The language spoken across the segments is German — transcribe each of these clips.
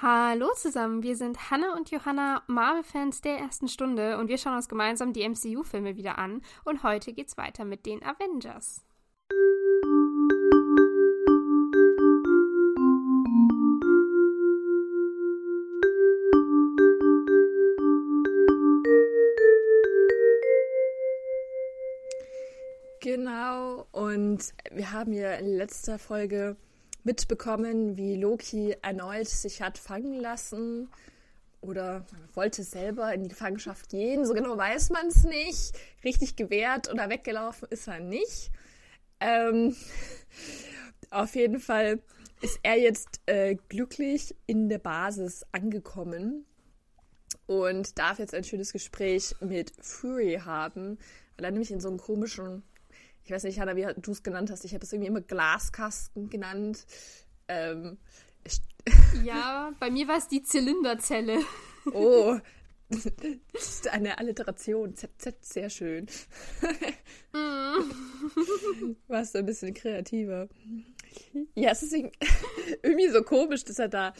Hallo zusammen, wir sind Hanna und Johanna, Marvel-Fans der ersten Stunde und wir schauen uns gemeinsam die MCU-Filme wieder an und heute geht's weiter mit den Avengers. Genau, und wir haben ja in letzter Folge mitbekommen, wie Loki erneut sich hat fangen lassen oder wollte selber in die Gefangenschaft gehen. So genau weiß man es nicht. Richtig gewehrt oder weggelaufen ist er nicht. Ähm, auf jeden Fall ist er jetzt äh, glücklich in der Basis angekommen und darf jetzt ein schönes Gespräch mit Fury haben, weil er nämlich in so einem komischen ich weiß nicht, Hanna, wie du es genannt hast. Ich habe es irgendwie immer Glaskasten genannt. Ähm, ja, bei mir war es die Zylinderzelle. Oh, das ist eine Alliteration. ZZ, sehr schön. Mm. Warst du ein bisschen kreativer. Ja, es ist irgendwie so komisch, dass er da.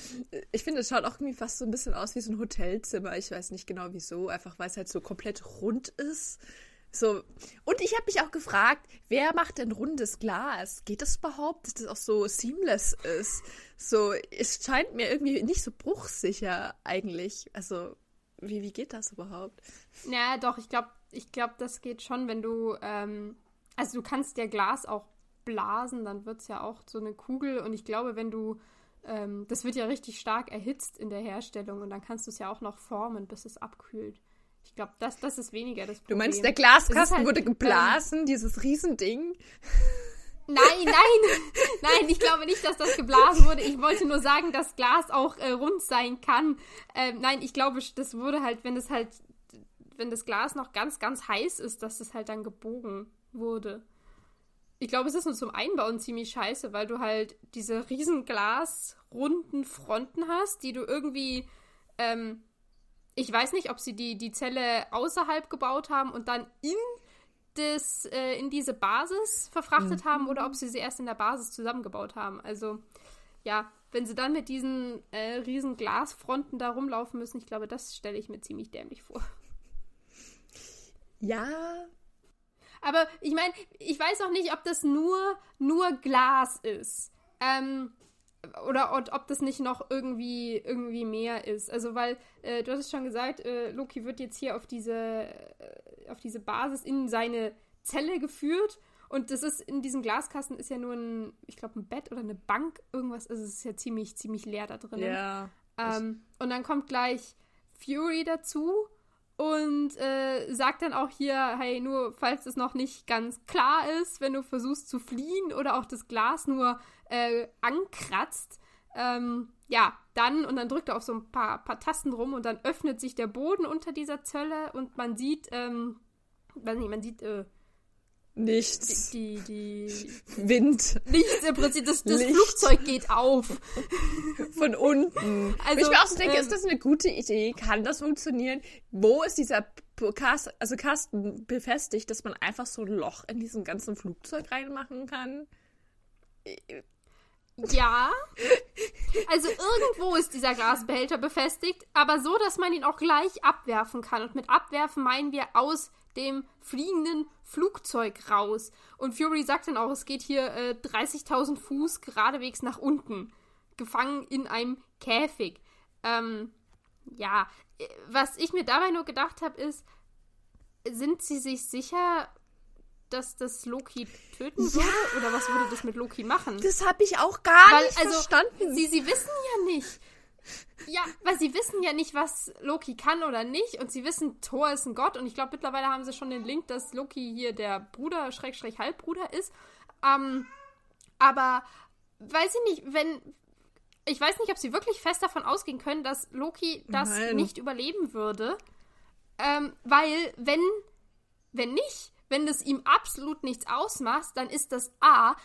Ich finde, es schaut auch irgendwie fast so ein bisschen aus wie so ein Hotelzimmer. Ich weiß nicht genau wieso, einfach weil es halt so komplett rund ist. So, und ich habe mich auch gefragt, wer macht denn rundes Glas? Geht das überhaupt, dass das auch so seamless ist? So, es scheint mir irgendwie nicht so bruchsicher eigentlich. Also, wie, wie geht das überhaupt? Ja, doch, ich glaube, ich glaube, das geht schon, wenn du, ähm, also du kannst ja Glas auch blasen, dann wird es ja auch so eine Kugel und ich glaube, wenn du, ähm, das wird ja richtig stark erhitzt in der Herstellung und dann kannst du es ja auch noch formen, bis es abkühlt. Ich glaube, das, das ist weniger das Problem. Du meinst, der Glaskasten halt, wurde geblasen, ähm, dieses Riesending? Nein, nein, nein, ich glaube nicht, dass das geblasen wurde. Ich wollte nur sagen, dass Glas auch äh, rund sein kann. Ähm, nein, ich glaube, das wurde halt, wenn es halt, wenn das Glas noch ganz, ganz heiß ist, dass es halt dann gebogen wurde. Ich glaube, es ist nur zum Einbauen ziemlich scheiße, weil du halt diese riesen glasrunden Fronten hast, die du irgendwie ähm, ich weiß nicht, ob sie die, die Zelle außerhalb gebaut haben und dann in, das, äh, in diese Basis verfrachtet mhm. haben oder ob sie sie erst in der Basis zusammengebaut haben. Also, ja, wenn sie dann mit diesen äh, riesen Glasfronten da rumlaufen müssen, ich glaube, das stelle ich mir ziemlich dämlich vor. Ja. Aber ich meine, ich weiß auch nicht, ob das nur, nur Glas ist. Ähm, oder ob das nicht noch irgendwie, irgendwie mehr ist. Also, weil, äh, du hast es schon gesagt, äh, Loki wird jetzt hier auf diese, äh, auf diese Basis in seine Zelle geführt. Und das ist in diesem Glaskasten ist ja nur ein, ich glaube, ein Bett oder eine Bank, irgendwas. Also es ist ja ziemlich, ziemlich leer da drin. Ja. Ähm, und dann kommt gleich Fury dazu und äh, sagt dann auch hier, hey, nur falls es noch nicht ganz klar ist, wenn du versuchst zu fliehen oder auch das Glas nur äh, ankratzt, ähm, ja, dann, und dann drückt er auf so ein paar, paar Tasten rum und dann öffnet sich der Boden unter dieser Zölle und man sieht, ähm, weiß nicht, man sieht, äh, Nichts. Die, die, die, Wind. Nichts im Prinzip. Das, das Flugzeug geht auf. Von unten. Also, ich mir auch so denke, ähm, ist das eine gute Idee? Kann das funktionieren? Wo ist dieser Kasten, also Kasten befestigt, dass man einfach so ein Loch in diesem ganzen Flugzeug reinmachen kann? Ja. Also irgendwo ist dieser Glasbehälter befestigt, aber so, dass man ihn auch gleich abwerfen kann. Und mit abwerfen meinen wir aus dem fliegenden Flugzeug raus. Und Fury sagt dann auch, es geht hier äh, 30.000 Fuß geradewegs nach unten. Gefangen in einem Käfig. Ähm, ja, äh, was ich mir dabei nur gedacht habe, ist, sind sie sich sicher, dass das Loki töten ja. würde? Oder was würde das mit Loki machen? Das habe ich auch gar Weil, nicht also, verstanden. Sie, sie wissen ja nicht. Ja, weil sie wissen ja nicht, was Loki kann oder nicht. Und sie wissen, Thor ist ein Gott. Und ich glaube, mittlerweile haben sie schon den Link, dass Loki hier der Bruder, Schrägstrich Halbbruder ist. Ähm, aber weiß ich nicht, wenn. Ich weiß nicht, ob sie wirklich fest davon ausgehen können, dass Loki das Nein. nicht überleben würde. Ähm, weil, wenn, wenn nicht, wenn es ihm absolut nichts ausmacht, dann ist das A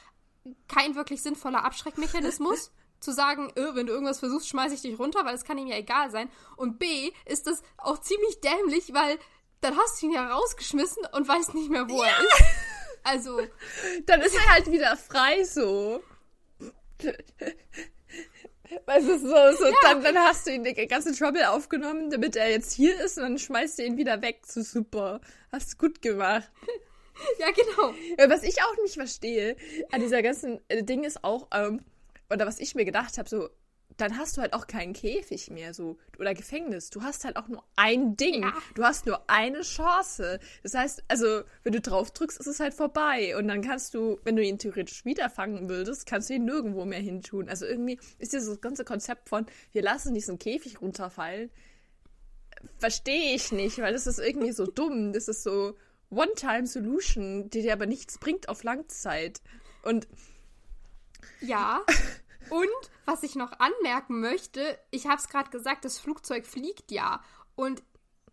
kein wirklich sinnvoller Abschreckmechanismus. zu sagen, öh, wenn du irgendwas versuchst, schmeiße ich dich runter, weil es kann ihm ja egal sein. Und B, ist das auch ziemlich dämlich, weil dann hast du ihn ja rausgeschmissen und weißt nicht mehr, wo ja. er ist. Also. Dann ist er halt wieder frei so. Weißt du, so, so ja. dann, dann hast du ihn den ganzen Trouble aufgenommen, damit er jetzt hier ist und dann schmeißt du ihn wieder weg. So super. Hast du gut gemacht. Ja, genau. Was ich auch nicht verstehe an dieser ganzen äh, Ding ist auch, ähm, oder was ich mir gedacht habe, so, dann hast du halt auch keinen Käfig mehr so oder Gefängnis. Du hast halt auch nur ein Ding. Ja. Du hast nur eine Chance. Das heißt, also wenn du drauf drückst, ist es halt vorbei und dann kannst du, wenn du ihn theoretisch wieder fangen würdest, kannst du ihn nirgendwo mehr hin tun. Also irgendwie ist dieses ganze Konzept von wir lassen diesen Käfig runterfallen, verstehe ich nicht, weil das ist irgendwie so dumm. Das ist so One-Time-Solution, die dir aber nichts bringt auf Langzeit. Und ja. Und was ich noch anmerken möchte, ich habe es gerade gesagt, das Flugzeug fliegt ja. Und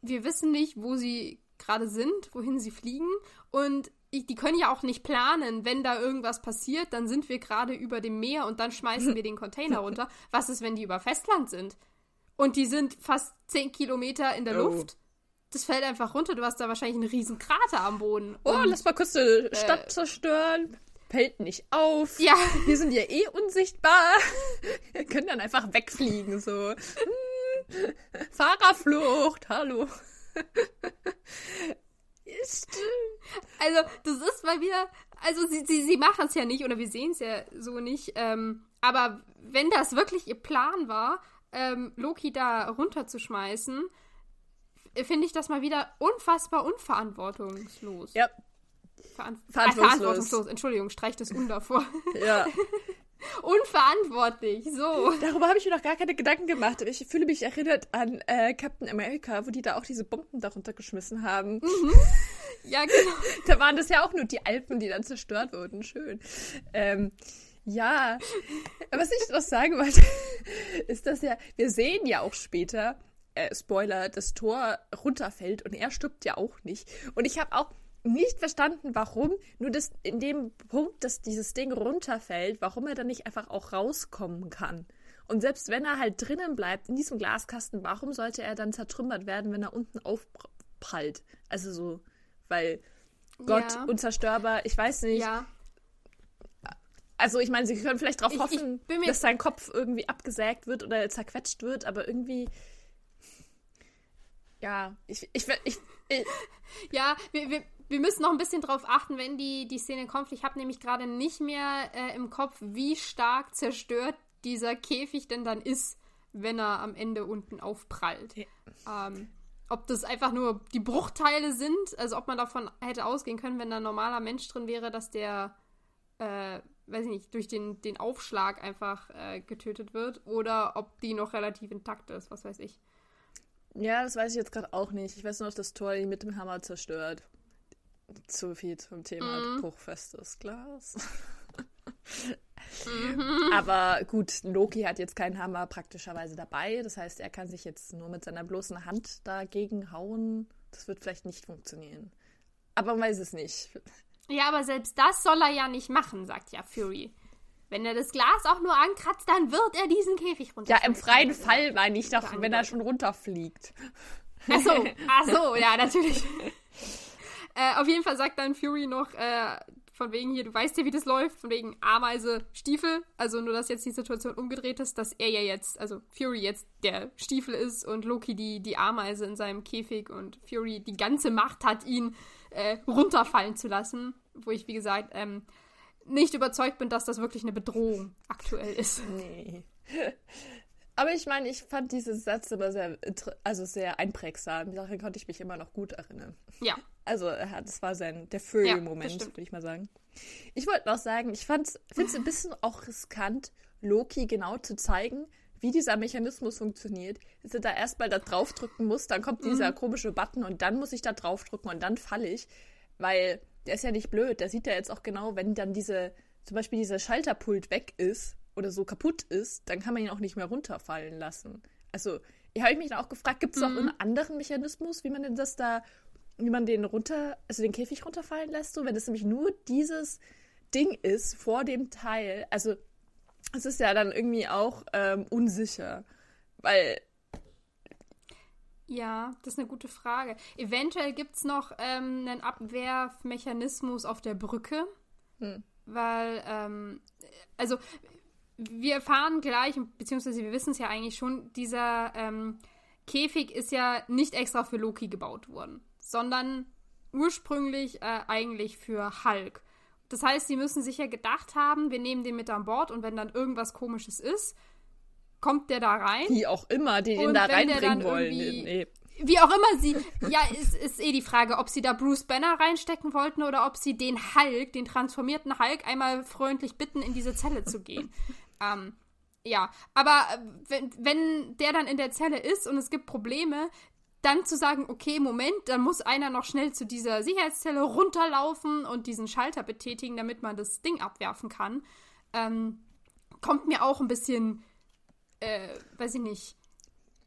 wir wissen nicht, wo sie gerade sind, wohin sie fliegen. Und ich, die können ja auch nicht planen, wenn da irgendwas passiert, dann sind wir gerade über dem Meer und dann schmeißen wir den Container runter. Was ist, wenn die über Festland sind? Und die sind fast 10 Kilometer in der oh. Luft. Das fällt einfach runter. Du hast da wahrscheinlich einen riesen Krater am Boden. Oh, und, lass mal kurz die Stadt äh, zerstören fällt nicht auf. Ja. Wir sind ja eh unsichtbar. Wir können dann einfach wegfliegen, so. Hm. Fahrerflucht, hallo. Ist. Also, das ist mal wieder. Also, sie, sie, sie machen es ja nicht, oder wir sehen es ja so nicht. Ähm, aber wenn das wirklich ihr Plan war, ähm, Loki da runterzuschmeißen, finde ich das mal wieder unfassbar unverantwortungslos. Ja, Veran verantwortungslos. Äh, verantwortungslos. Entschuldigung, streich das Un davor. Ja. Unverantwortlich, so. Darüber habe ich mir noch gar keine Gedanken gemacht. Ich fühle mich erinnert an äh, Captain America, wo die da auch diese Bomben darunter geschmissen haben. Mhm. Ja, genau. da waren das ja auch nur die Alpen, die dann zerstört wurden. Schön. Ähm, ja, was ich noch sagen wollte, ist, dass ja, wir sehen ja auch später, äh, Spoiler, das Tor runterfällt und er stirbt ja auch nicht. Und ich habe auch nicht verstanden, warum, nur das, in dem Punkt, dass dieses Ding runterfällt, warum er dann nicht einfach auch rauskommen kann. Und selbst wenn er halt drinnen bleibt, in diesem Glaskasten, warum sollte er dann zertrümmert werden, wenn er unten aufprallt? Also so, weil Gott ja. unzerstörbar, ich weiß nicht. Ja. Also ich meine, sie können vielleicht darauf hoffen, ich dass sein Kopf irgendwie abgesägt wird oder zerquetscht wird, aber irgendwie ja, ich, ich, ich, ich ja, wir, wir, wir müssen noch ein bisschen drauf achten, wenn die, die Szene kommt. Ich habe nämlich gerade nicht mehr äh, im Kopf, wie stark zerstört dieser Käfig denn dann ist, wenn er am Ende unten aufprallt. Ja. Ähm, ob das einfach nur die Bruchteile sind, also ob man davon hätte ausgehen können, wenn da ein normaler Mensch drin wäre, dass der, äh, weiß ich nicht, durch den, den Aufschlag einfach äh, getötet wird, oder ob die noch relativ intakt ist, was weiß ich. Ja, das weiß ich jetzt gerade auch nicht. Ich weiß nur, dass das Tor ihn mit dem Hammer zerstört zu viel zum Thema mhm. bruchfestes Glas. mhm. Aber gut, Loki hat jetzt keinen Hammer praktischerweise dabei. Das heißt, er kann sich jetzt nur mit seiner bloßen Hand dagegen hauen. Das wird vielleicht nicht funktionieren. Aber man weiß es nicht. Ja, aber selbst das soll er ja nicht machen, sagt ja Fury. Wenn er das Glas auch nur ankratzt, dann wird er diesen Käfig runter. Ja, im freien Fall meine ich doch, wenn er schon runterfliegt. Ach so, ach so, ja, natürlich. Äh, auf jeden Fall sagt dann Fury noch, äh, von wegen hier, du weißt ja, wie das läuft, von wegen Ameise, Stiefel. Also nur, dass jetzt die Situation umgedreht ist, dass er ja jetzt, also Fury jetzt der Stiefel ist und Loki die, die Ameise in seinem Käfig und Fury die ganze Macht hat, ihn äh, runterfallen zu lassen. Wo ich, wie gesagt, ähm, nicht überzeugt bin, dass das wirklich eine Bedrohung aktuell ist. Nee. Aber ich meine, ich fand diesen Satz immer sehr, also sehr einprägsam. Daran konnte ich mich immer noch gut erinnern. Ja. Also, das war sein, der Vögel-Moment, ja, würde ich mal sagen. Ich wollte noch sagen, ich finde es ein bisschen auch riskant, Loki genau zu zeigen, wie dieser Mechanismus funktioniert. Dass er da erstmal da draufdrücken muss, dann kommt dieser mhm. komische Button und dann muss ich da draufdrücken und dann falle ich. Weil der ist ja nicht blöd. Der sieht ja jetzt auch genau, wenn dann diese, zum Beispiel dieser Schalterpult weg ist, oder so kaputt ist, dann kann man ihn auch nicht mehr runterfallen lassen. Also, ich habe mich dann auch gefragt, gibt es mhm. auch einen anderen Mechanismus, wie man denn das da, wie man den runter, also den Käfig runterfallen lässt, so, wenn es nämlich nur dieses Ding ist vor dem Teil. Also, es ist ja dann irgendwie auch ähm, unsicher, weil ja, das ist eine gute Frage. Eventuell gibt es noch ähm, einen Abwehrmechanismus auf der Brücke. Hm. Weil, ähm, also wir erfahren gleich, beziehungsweise wir wissen es ja eigentlich schon, dieser ähm, Käfig ist ja nicht extra für Loki gebaut worden, sondern ursprünglich äh, eigentlich für Hulk. Das heißt, sie müssen sich ja gedacht haben, wir nehmen den mit an Bord und wenn dann irgendwas komisches ist, kommt der da rein. Wie auch immer, die den da reinbringen wollen. Nee. Wie auch immer sie. Ja, ist, ist eh die Frage, ob sie da Bruce Banner reinstecken wollten oder ob sie den Hulk, den transformierten Hulk, einmal freundlich bitten, in diese Zelle zu gehen. ähm, ja, aber äh, wenn, wenn der dann in der Zelle ist und es gibt Probleme, dann zu sagen, okay, Moment, dann muss einer noch schnell zu dieser Sicherheitszelle runterlaufen und diesen Schalter betätigen, damit man das Ding abwerfen kann, ähm, kommt mir auch ein bisschen, äh, weiß ich nicht,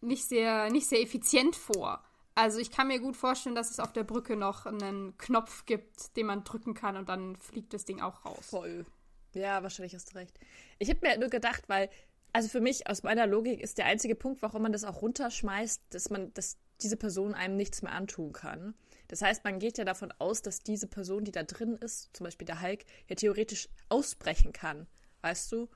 nicht sehr, nicht sehr effizient vor. Also ich kann mir gut vorstellen, dass es auf der Brücke noch einen Knopf gibt, den man drücken kann und dann fliegt das Ding auch raus. Voll. Ja, wahrscheinlich hast du recht. Ich habe mir nur gedacht, weil, also für mich, aus meiner Logik, ist der einzige Punkt, warum man das auch runterschmeißt, dass man, dass diese Person einem nichts mehr antun kann. Das heißt, man geht ja davon aus, dass diese Person, die da drin ist, zum Beispiel der Hulk, ja theoretisch ausbrechen kann. Weißt du?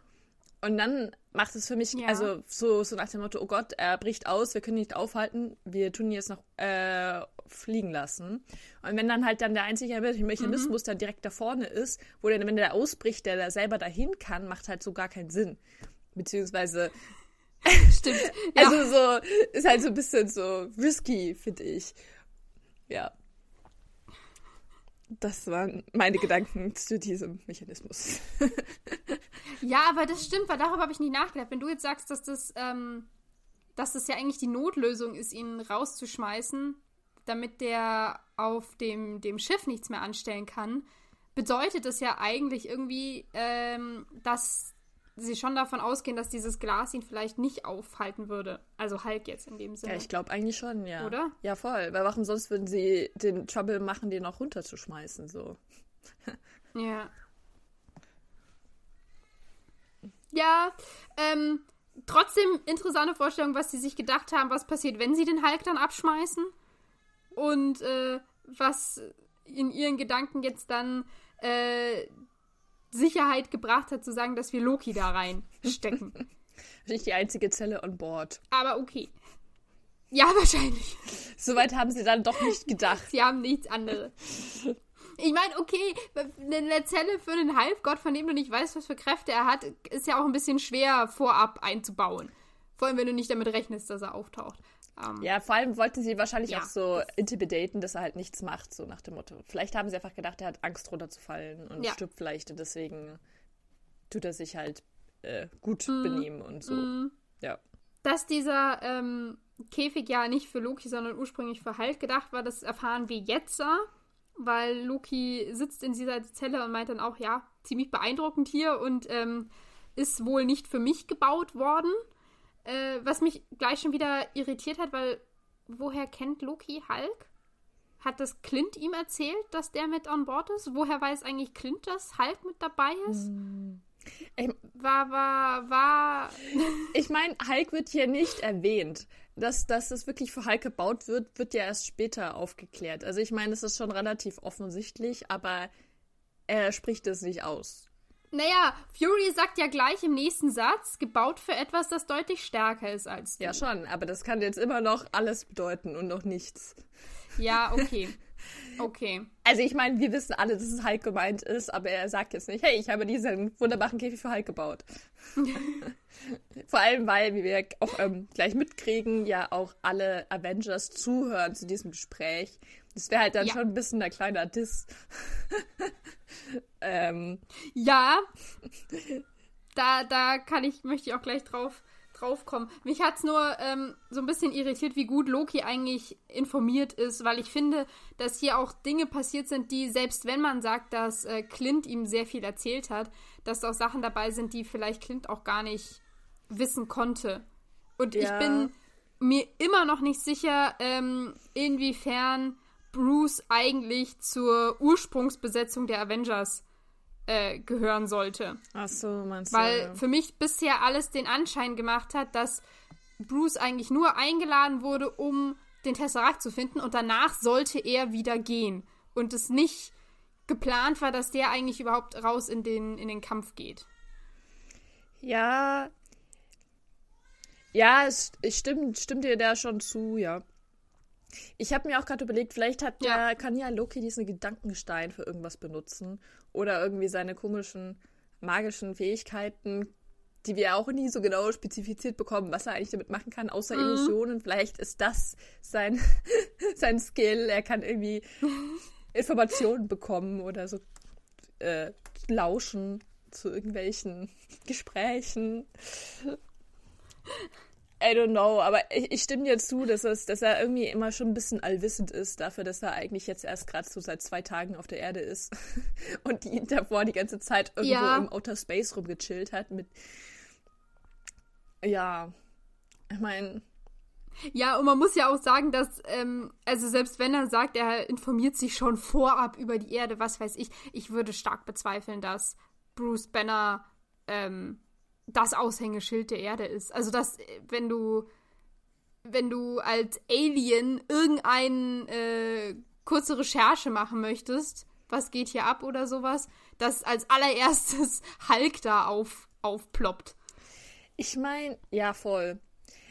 Und dann macht es für mich, ja. also so, so nach dem Motto, oh Gott, er bricht aus, wir können ihn nicht aufhalten, wir tun ihn jetzt noch äh, fliegen lassen. Und wenn dann halt dann der einzige Mechanismus mhm. dann direkt da vorne ist, wo der, wenn der ausbricht, der da selber dahin kann, macht halt so gar keinen Sinn. Beziehungsweise Stimmt. Ja. Also so, ist halt so ein bisschen so risky, finde ich. Ja. Das waren meine Gedanken zu diesem Mechanismus. ja, aber das stimmt, weil darüber habe ich nicht nachgedacht. Wenn du jetzt sagst, dass das, ähm, dass das ja eigentlich die Notlösung ist, ihn rauszuschmeißen, damit der auf dem, dem Schiff nichts mehr anstellen kann, bedeutet das ja eigentlich irgendwie, ähm, dass sie schon davon ausgehen, dass dieses Glas ihn vielleicht nicht aufhalten würde. Also Hulk jetzt in dem Sinne. Ja, ich glaube eigentlich schon, ja. Oder? Ja, voll. Weil warum sonst würden sie den Trouble machen, den auch runterzuschmeißen, so. ja. Ja, ähm, trotzdem interessante Vorstellung, was sie sich gedacht haben, was passiert, wenn sie den Hulk dann abschmeißen. Und äh, was in ihren Gedanken jetzt dann äh, Sicherheit gebracht hat, zu sagen, dass wir Loki da reinstecken. Nicht die einzige Zelle on board. Aber okay. Ja, wahrscheinlich. Soweit haben sie dann doch nicht gedacht. sie haben nichts anderes. Ich meine, okay, eine Zelle für einen Halbgott, von dem du nicht weißt, was für Kräfte er hat, ist ja auch ein bisschen schwer vorab einzubauen. Vor allem, wenn du nicht damit rechnest, dass er auftaucht. Um, ähm, ja, vor allem wollten sie wahrscheinlich ja. auch so intimidaten, dass er halt nichts macht, so nach dem Motto. Vielleicht haben sie einfach gedacht, er hat Angst runterzufallen und ja. stirbt vielleicht und deswegen tut er sich halt äh, gut mm. benehmen und so. Mm. Ja. Dass dieser ähm, Käfig ja nicht für Loki, sondern ursprünglich für Hulk gedacht war, das erfahren wir jetzt, weil Loki sitzt in dieser Zelle und meint dann auch, ja, ziemlich beeindruckend hier und ähm, ist wohl nicht für mich gebaut worden. Äh, was mich gleich schon wieder irritiert hat, weil woher kennt Loki Hulk? Hat das Clint ihm erzählt, dass der mit on board ist? Woher weiß eigentlich Clint, dass Hulk mit dabei ist? Hm. Ich, war, war, war. ich meine, Hulk wird hier nicht erwähnt. Dass, dass das wirklich für Hulk gebaut wird, wird ja erst später aufgeklärt. Also ich meine, es ist schon relativ offensichtlich, aber er spricht es nicht aus. Naja, Fury sagt ja gleich im nächsten Satz, gebaut für etwas, das deutlich stärker ist als du. Ja, schon, aber das kann jetzt immer noch alles bedeuten und noch nichts. Ja, okay. Okay. Also ich meine, wir wissen alle, dass es Hulk gemeint ist, aber er sagt jetzt nicht, hey, ich habe diesen wunderbaren Käfig für Hulk gebaut. Vor allem, weil, wie wir auch ähm, gleich mitkriegen, ja auch alle Avengers zuhören zu diesem Gespräch. Das wäre halt dann ja. schon ein bisschen ein kleiner Diss. ähm. Ja. Da, da kann ich, möchte ich auch gleich drauf, drauf kommen. Mich hat es nur ähm, so ein bisschen irritiert, wie gut Loki eigentlich informiert ist, weil ich finde, dass hier auch Dinge passiert sind, die, selbst wenn man sagt, dass äh, Clint ihm sehr viel erzählt hat, dass da auch Sachen dabei sind, die vielleicht Clint auch gar nicht wissen konnte. Und ja. ich bin mir immer noch nicht sicher, ähm, inwiefern Bruce eigentlich zur Ursprungsbesetzung der Avengers äh, gehören sollte. Ach so, meinst du? Weil für mich bisher alles den Anschein gemacht hat, dass Bruce eigentlich nur eingeladen wurde, um den Tesseract zu finden und danach sollte er wieder gehen und es nicht geplant war, dass der eigentlich überhaupt raus in den, in den Kampf geht. Ja. Ja, es, es stimmt, stimmt dir da schon zu, ja. Ich habe mir auch gerade überlegt, vielleicht hat ja. Der, kann ja Loki diesen Gedankenstein für irgendwas benutzen. Oder irgendwie seine komischen magischen Fähigkeiten, die wir auch nie so genau spezifiziert bekommen, was er eigentlich damit machen kann, außer mhm. Illusionen. Vielleicht ist das sein, sein Skill. Er kann irgendwie Informationen bekommen oder so äh, lauschen zu irgendwelchen Gesprächen. I don't know, aber ich, ich stimme dir zu, dass, es, dass er irgendwie immer schon ein bisschen allwissend ist, dafür, dass er eigentlich jetzt erst gerade so seit zwei Tagen auf der Erde ist und die davor die ganze Zeit irgendwo ja. im Outer Space rumgechillt hat mit. Ja, ich meine. Ja, und man muss ja auch sagen, dass, ähm, also selbst wenn er sagt, er informiert sich schon vorab über die Erde, was weiß ich, ich würde stark bezweifeln, dass Bruce Banner ähm, das Aushängeschild der Erde ist. Also, dass, wenn du, wenn du als Alien irgendeine äh, kurze Recherche machen möchtest, was geht hier ab oder sowas, dass als allererstes Hulk da auf, aufploppt. Ich meine, ja, voll.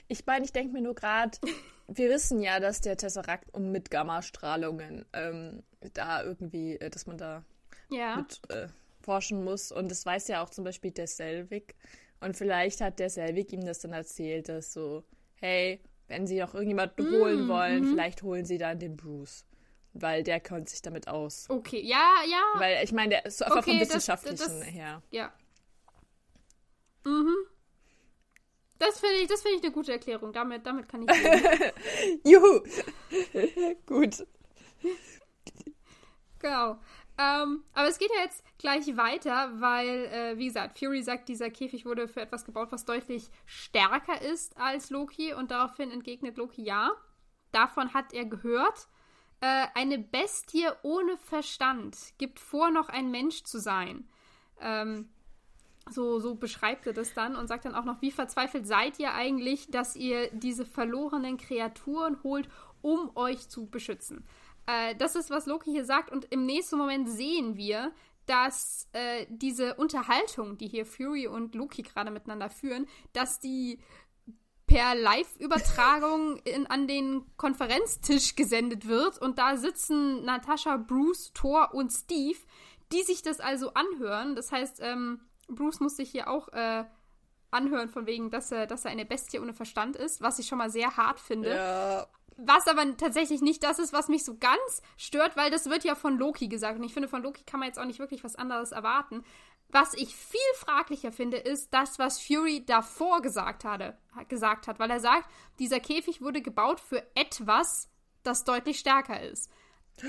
Ich meine, ich denke mir nur gerade, wir wissen ja, dass der Tesseract um mit Gammastrahlungen ähm, da irgendwie, äh, dass man da ja. mit äh, forschen muss. Und das weiß ja auch zum Beispiel der Selvig. Und vielleicht hat der Selvig ihm das dann erzählt, dass so, hey, wenn sie noch irgendjemanden mm, holen wollen, mm vielleicht holen sie dann den Bruce. Weil der kennt sich damit aus. Okay, ja, ja. Weil ich meine, der ist einfach okay, vom Wissenschaftlichen das, das, her. Ja. Mhm. Das finde ich, find ich eine gute Erklärung. Damit, damit kann ich. Juhu! Gut. Genau. Ähm, aber es geht ja jetzt gleich weiter, weil, äh, wie gesagt, Fury sagt, dieser Käfig wurde für etwas gebaut, was deutlich stärker ist als Loki. Und daraufhin entgegnet Loki ja. Davon hat er gehört. Äh, eine Bestie ohne Verstand gibt vor, noch ein Mensch zu sein. Ähm, so, so beschreibt er das dann und sagt dann auch noch, wie verzweifelt seid ihr eigentlich, dass ihr diese verlorenen Kreaturen holt, um euch zu beschützen. Äh, das ist, was Loki hier sagt. Und im nächsten Moment sehen wir, dass äh, diese Unterhaltung, die hier Fury und Loki gerade miteinander führen, dass die per Live-Übertragung an den Konferenztisch gesendet wird. Und da sitzen Natascha, Bruce, Thor und Steve, die sich das also anhören. Das heißt, ähm, Bruce muss sich hier auch äh, anhören, von wegen, dass er, dass er eine Bestie ohne Verstand ist, was ich schon mal sehr hart finde. Ja. Was aber tatsächlich nicht das ist, was mich so ganz stört, weil das wird ja von Loki gesagt. Und ich finde, von Loki kann man jetzt auch nicht wirklich was anderes erwarten. Was ich viel fraglicher finde, ist das, was Fury davor gesagt, hatte, gesagt hat. Weil er sagt, dieser Käfig wurde gebaut für etwas, das deutlich stärker ist.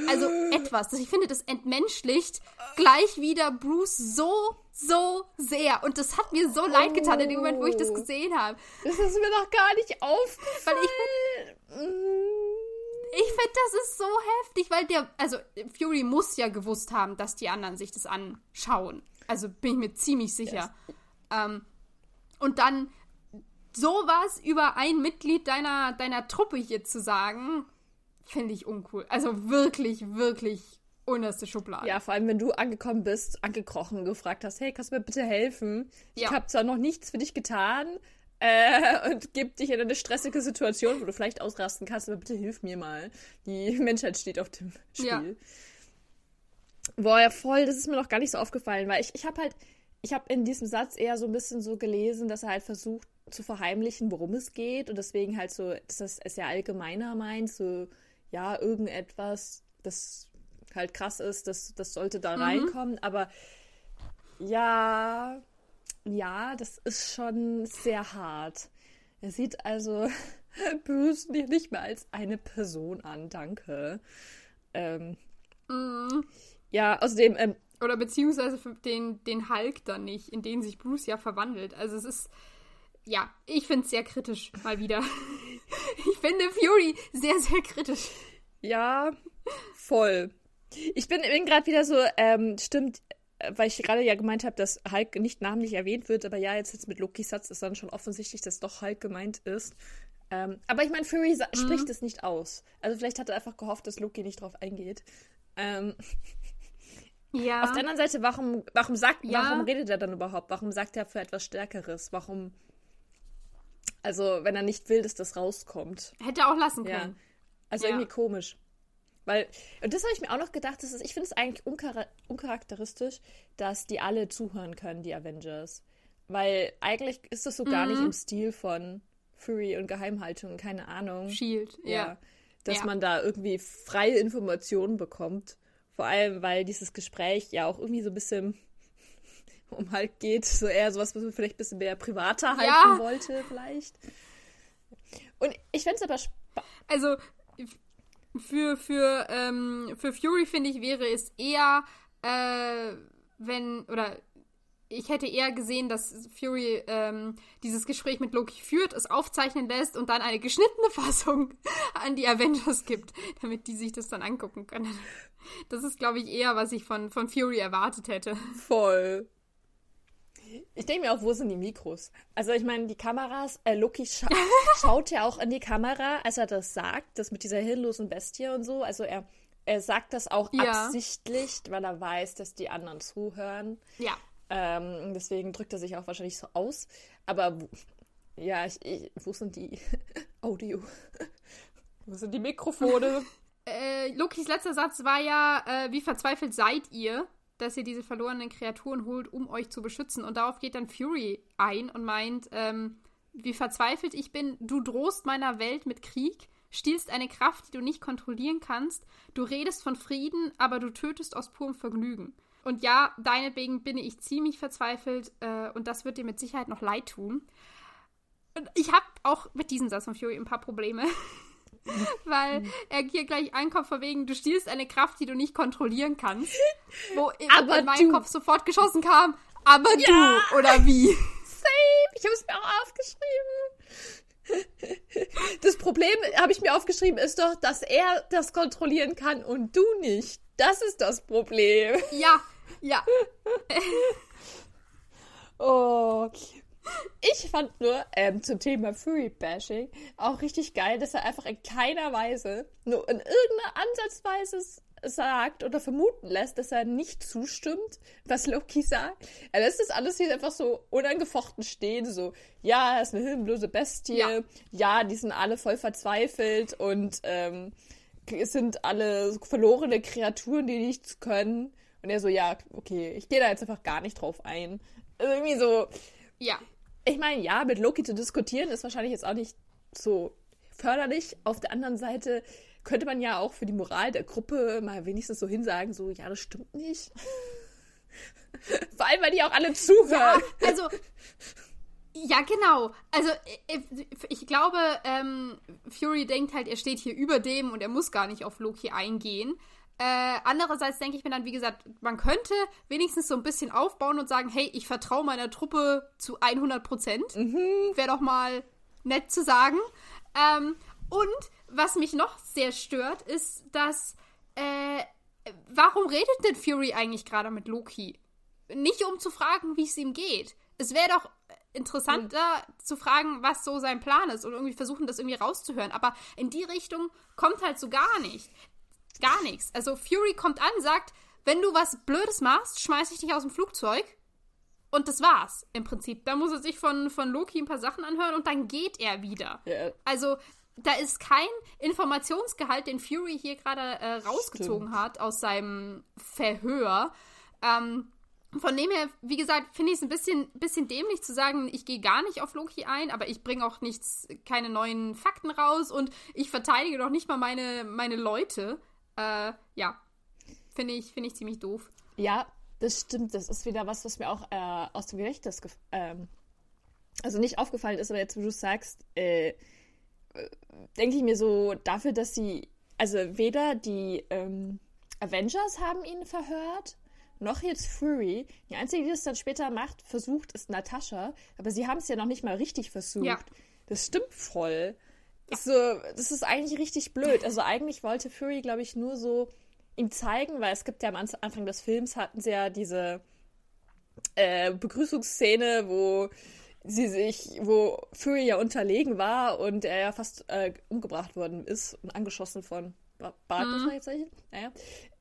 Also etwas. Ich finde, das entmenschlicht gleich wieder Bruce so, so sehr. Und das hat mir so oh. leid getan in dem Moment, wo ich das gesehen habe. Das ist mir doch gar nicht aufgefallen. Weil ich ich finde, das ist so heftig, weil der, also Fury muss ja gewusst haben, dass die anderen sich das anschauen. Also bin ich mir ziemlich sicher. Yes. Ähm, und dann sowas über ein Mitglied deiner, deiner Truppe hier zu sagen, finde ich uncool. Also wirklich, wirklich unterste Schublade. Ja, vor allem, wenn du angekommen bist, angekrochen, gefragt hast, hey, kannst du mir bitte helfen? Ja. Ich habe zwar noch nichts für dich getan äh, und gebe dich in eine stressige Situation, wo du vielleicht ausrasten kannst, aber bitte hilf mir mal. Die Menschheit steht auf dem Spiel. Ja. Boah, ja voll, das ist mir noch gar nicht so aufgefallen, weil ich, ich habe halt, ich habe in diesem Satz eher so ein bisschen so gelesen, dass er halt versucht zu verheimlichen, worum es geht und deswegen halt so, dass es ja allgemeiner meint, so ja, irgendetwas, das halt krass ist, das, das sollte da mhm. reinkommen. Aber ja, ja, das ist schon sehr hart. Er sieht also Bruce nicht mehr als eine Person an, danke. Ähm, mhm. Ja, außerdem. Ähm, Oder beziehungsweise den, den Hulk dann nicht, in den sich Bruce ja verwandelt. Also es ist. Ja, ich finde es sehr kritisch, mal wieder. ich finde Fury sehr, sehr kritisch. Ja, voll. Ich bin, bin gerade wieder so, ähm, stimmt, äh, weil ich gerade ja gemeint habe, dass Hulk nicht namentlich erwähnt wird, aber ja, jetzt, jetzt mit Lokis Satz ist dann schon offensichtlich, dass doch Hulk gemeint ist. Ähm, aber ich meine, Fury mhm. spricht es nicht aus. Also vielleicht hat er einfach gehofft, dass Loki nicht drauf eingeht. Ähm. Ja. Auf der anderen Seite, warum, warum sagt, Ja. warum redet er dann überhaupt? Warum sagt er für etwas Stärkeres? Warum, also, wenn er nicht will, dass das rauskommt. Hätte auch lassen Ja. können. Also Ja. irgendwie komisch. Weil, und das habe ich mir auch noch gedacht, das ist, ich finde es eigentlich unchara uncharakteristisch, dass die alle zuhören können, die Avengers. Weil eigentlich ist das so gar Mhm. nicht im Stil von Fury und Geheimhaltung, keine Ahnung. Shield, ja. Dass Ja. man da irgendwie freie Informationen bekommt. Vor allem, weil dieses Gespräch ja auch irgendwie so ein bisschen um halt geht, so eher sowas, was man vielleicht ein bisschen mehr privater halten Ja. wollte, vielleicht. Und ich fände es aber spannend. Also für, für, ähm, für Fury, finde ich, wäre es eher, äh, wenn, oder ich hätte eher gesehen, dass Fury ähm, dieses Gespräch mit Loki führt, es aufzeichnen lässt und dann eine geschnittene Fassung an die Avengers gibt, damit die sich das dann angucken können. Das ist, glaube ich, eher, was ich von, von Fury erwartet hätte. Voll. Ich denke mir auch, wo sind die Mikros? Also ich meine, die Kameras, äh, Loki scha schaut ja auch in die Kamera, als er das sagt, das mit dieser hirnlosen Bestie und so. Also er, er sagt das auch Ja. absichtlich, weil er weiß, dass die anderen zuhören. Ja. Ähm, deswegen drückt er sich auch wahrscheinlich so aus. Aber ja, ich, ich, wo sind die Audio? wo sind die Mikrofone? Äh, Lokis letzter Satz war ja, äh, wie verzweifelt seid ihr, dass ihr diese verlorenen Kreaturen holt, um euch zu beschützen. Und darauf geht dann Fury ein und meint, ähm, wie verzweifelt ich bin, du drohst meiner Welt mit Krieg, stiehlst eine Kraft, die du nicht kontrollieren kannst, du redest von Frieden, aber du tötest aus purem Vergnügen. Und ja, deinetwegen bin ich ziemlich verzweifelt äh, und das wird dir mit Sicherheit noch leid tun. Und ich habe auch mit diesem Satz von Fury ein paar Probleme. Weil er hier gleich ankommt, von wegen, du stiehlst eine Kraft, die du nicht kontrollieren kannst. Wo in, Aber in meinen du. Kopf sofort geschossen kam, aber Ja. du, oder wie? Same. Ich habe es mir auch aufgeschrieben. Das Problem, habe ich mir aufgeschrieben, ist doch, dass er das kontrollieren kann und du nicht. Das ist das Problem. Ja, ja. Oh. Ich fand nur ähm, zum Thema Fury-Bashing auch richtig geil, dass er einfach in keiner Weise, nur in irgendeiner Ansatzweise sagt oder vermuten lässt, dass er nicht zustimmt, was Loki sagt. Er lässt das alles hier einfach so unangefochten stehen, so, ja, er ist eine hilflose Bestie, Ja. ja, die sind alle voll verzweifelt und ähm, es sind alle verlorene Kreaturen, die nichts können. Und er so, ja, okay, ich gehe da jetzt einfach gar nicht drauf ein. Also irgendwie so, Ja. Ich meine, ja, mit Loki zu diskutieren ist wahrscheinlich jetzt auch nicht so förderlich. Auf der anderen Seite könnte man ja auch für die Moral der Gruppe mal wenigstens so hinsagen, so, ja, das stimmt nicht. Vor allem, weil die auch alle zuhören. Also, ja, genau. Also, ich, ich glaube, ähm, Fury denkt halt, er steht hier über dem und er muss gar nicht auf Loki eingehen. Äh, andererseits denke ich mir dann, wie gesagt, man könnte wenigstens so ein bisschen aufbauen und sagen, hey, ich vertraue meiner Truppe zu 100 Prozent. Wäre doch mal nett zu sagen. Ähm, und was mich noch sehr stört, ist, dass, äh, warum redet denn Fury eigentlich gerade mit Loki? Nicht um zu fragen, wie es ihm geht. Es wäre doch interessanter zu fragen, was so sein Plan ist und irgendwie versuchen, das irgendwie rauszuhören. Aber in die Richtung kommt halt so gar nicht. Gar nichts. Also Fury kommt an, sagt, wenn du was Blödes machst, schmeiß ich dich aus dem Flugzeug. Und das war's im Prinzip. Da muss er sich von, von Loki ein paar Sachen anhören und dann geht er wieder. Ja. Also da ist kein Informationsgehalt, den Fury hier gerade äh, rausgezogen hat aus seinem Verhör. Ähm, von dem her, wie gesagt, finde ich es ein bisschen, bisschen dämlich zu sagen, ich gehe gar nicht auf Loki ein, aber ich bringe auch nichts, keine neuen Fakten raus und ich verteidige doch nicht mal meine, meine Leute. Äh, ja, finde ich, finde ich ziemlich doof. Ja, das stimmt. Das ist wieder was, was mir auch äh, aus dem Gedächtnis ähm, also nicht aufgefallen ist, aber jetzt, wo du sagst, äh, äh, denke ich mir so, dafür, dass sie, also weder die ähm, Avengers haben ihn verhört, noch jetzt Fury. Die einzige, die das dann später macht, versucht, ist Natascha, aber sie haben es ja noch nicht mal richtig versucht. Ja. Das stimmt voll. Das, so, das ist eigentlich richtig blöd. Also eigentlich wollte Fury, glaube ich, nur so ihm zeigen, weil es gibt ja am Anfang des Films hatten sie ja diese äh, Begrüßungsszene, wo sie sich, wo Fury ja unterlegen war und er ja fast äh, umgebracht worden ist und angeschossen von Ba- Bart, wahrscheinlich, sag ich? Naja.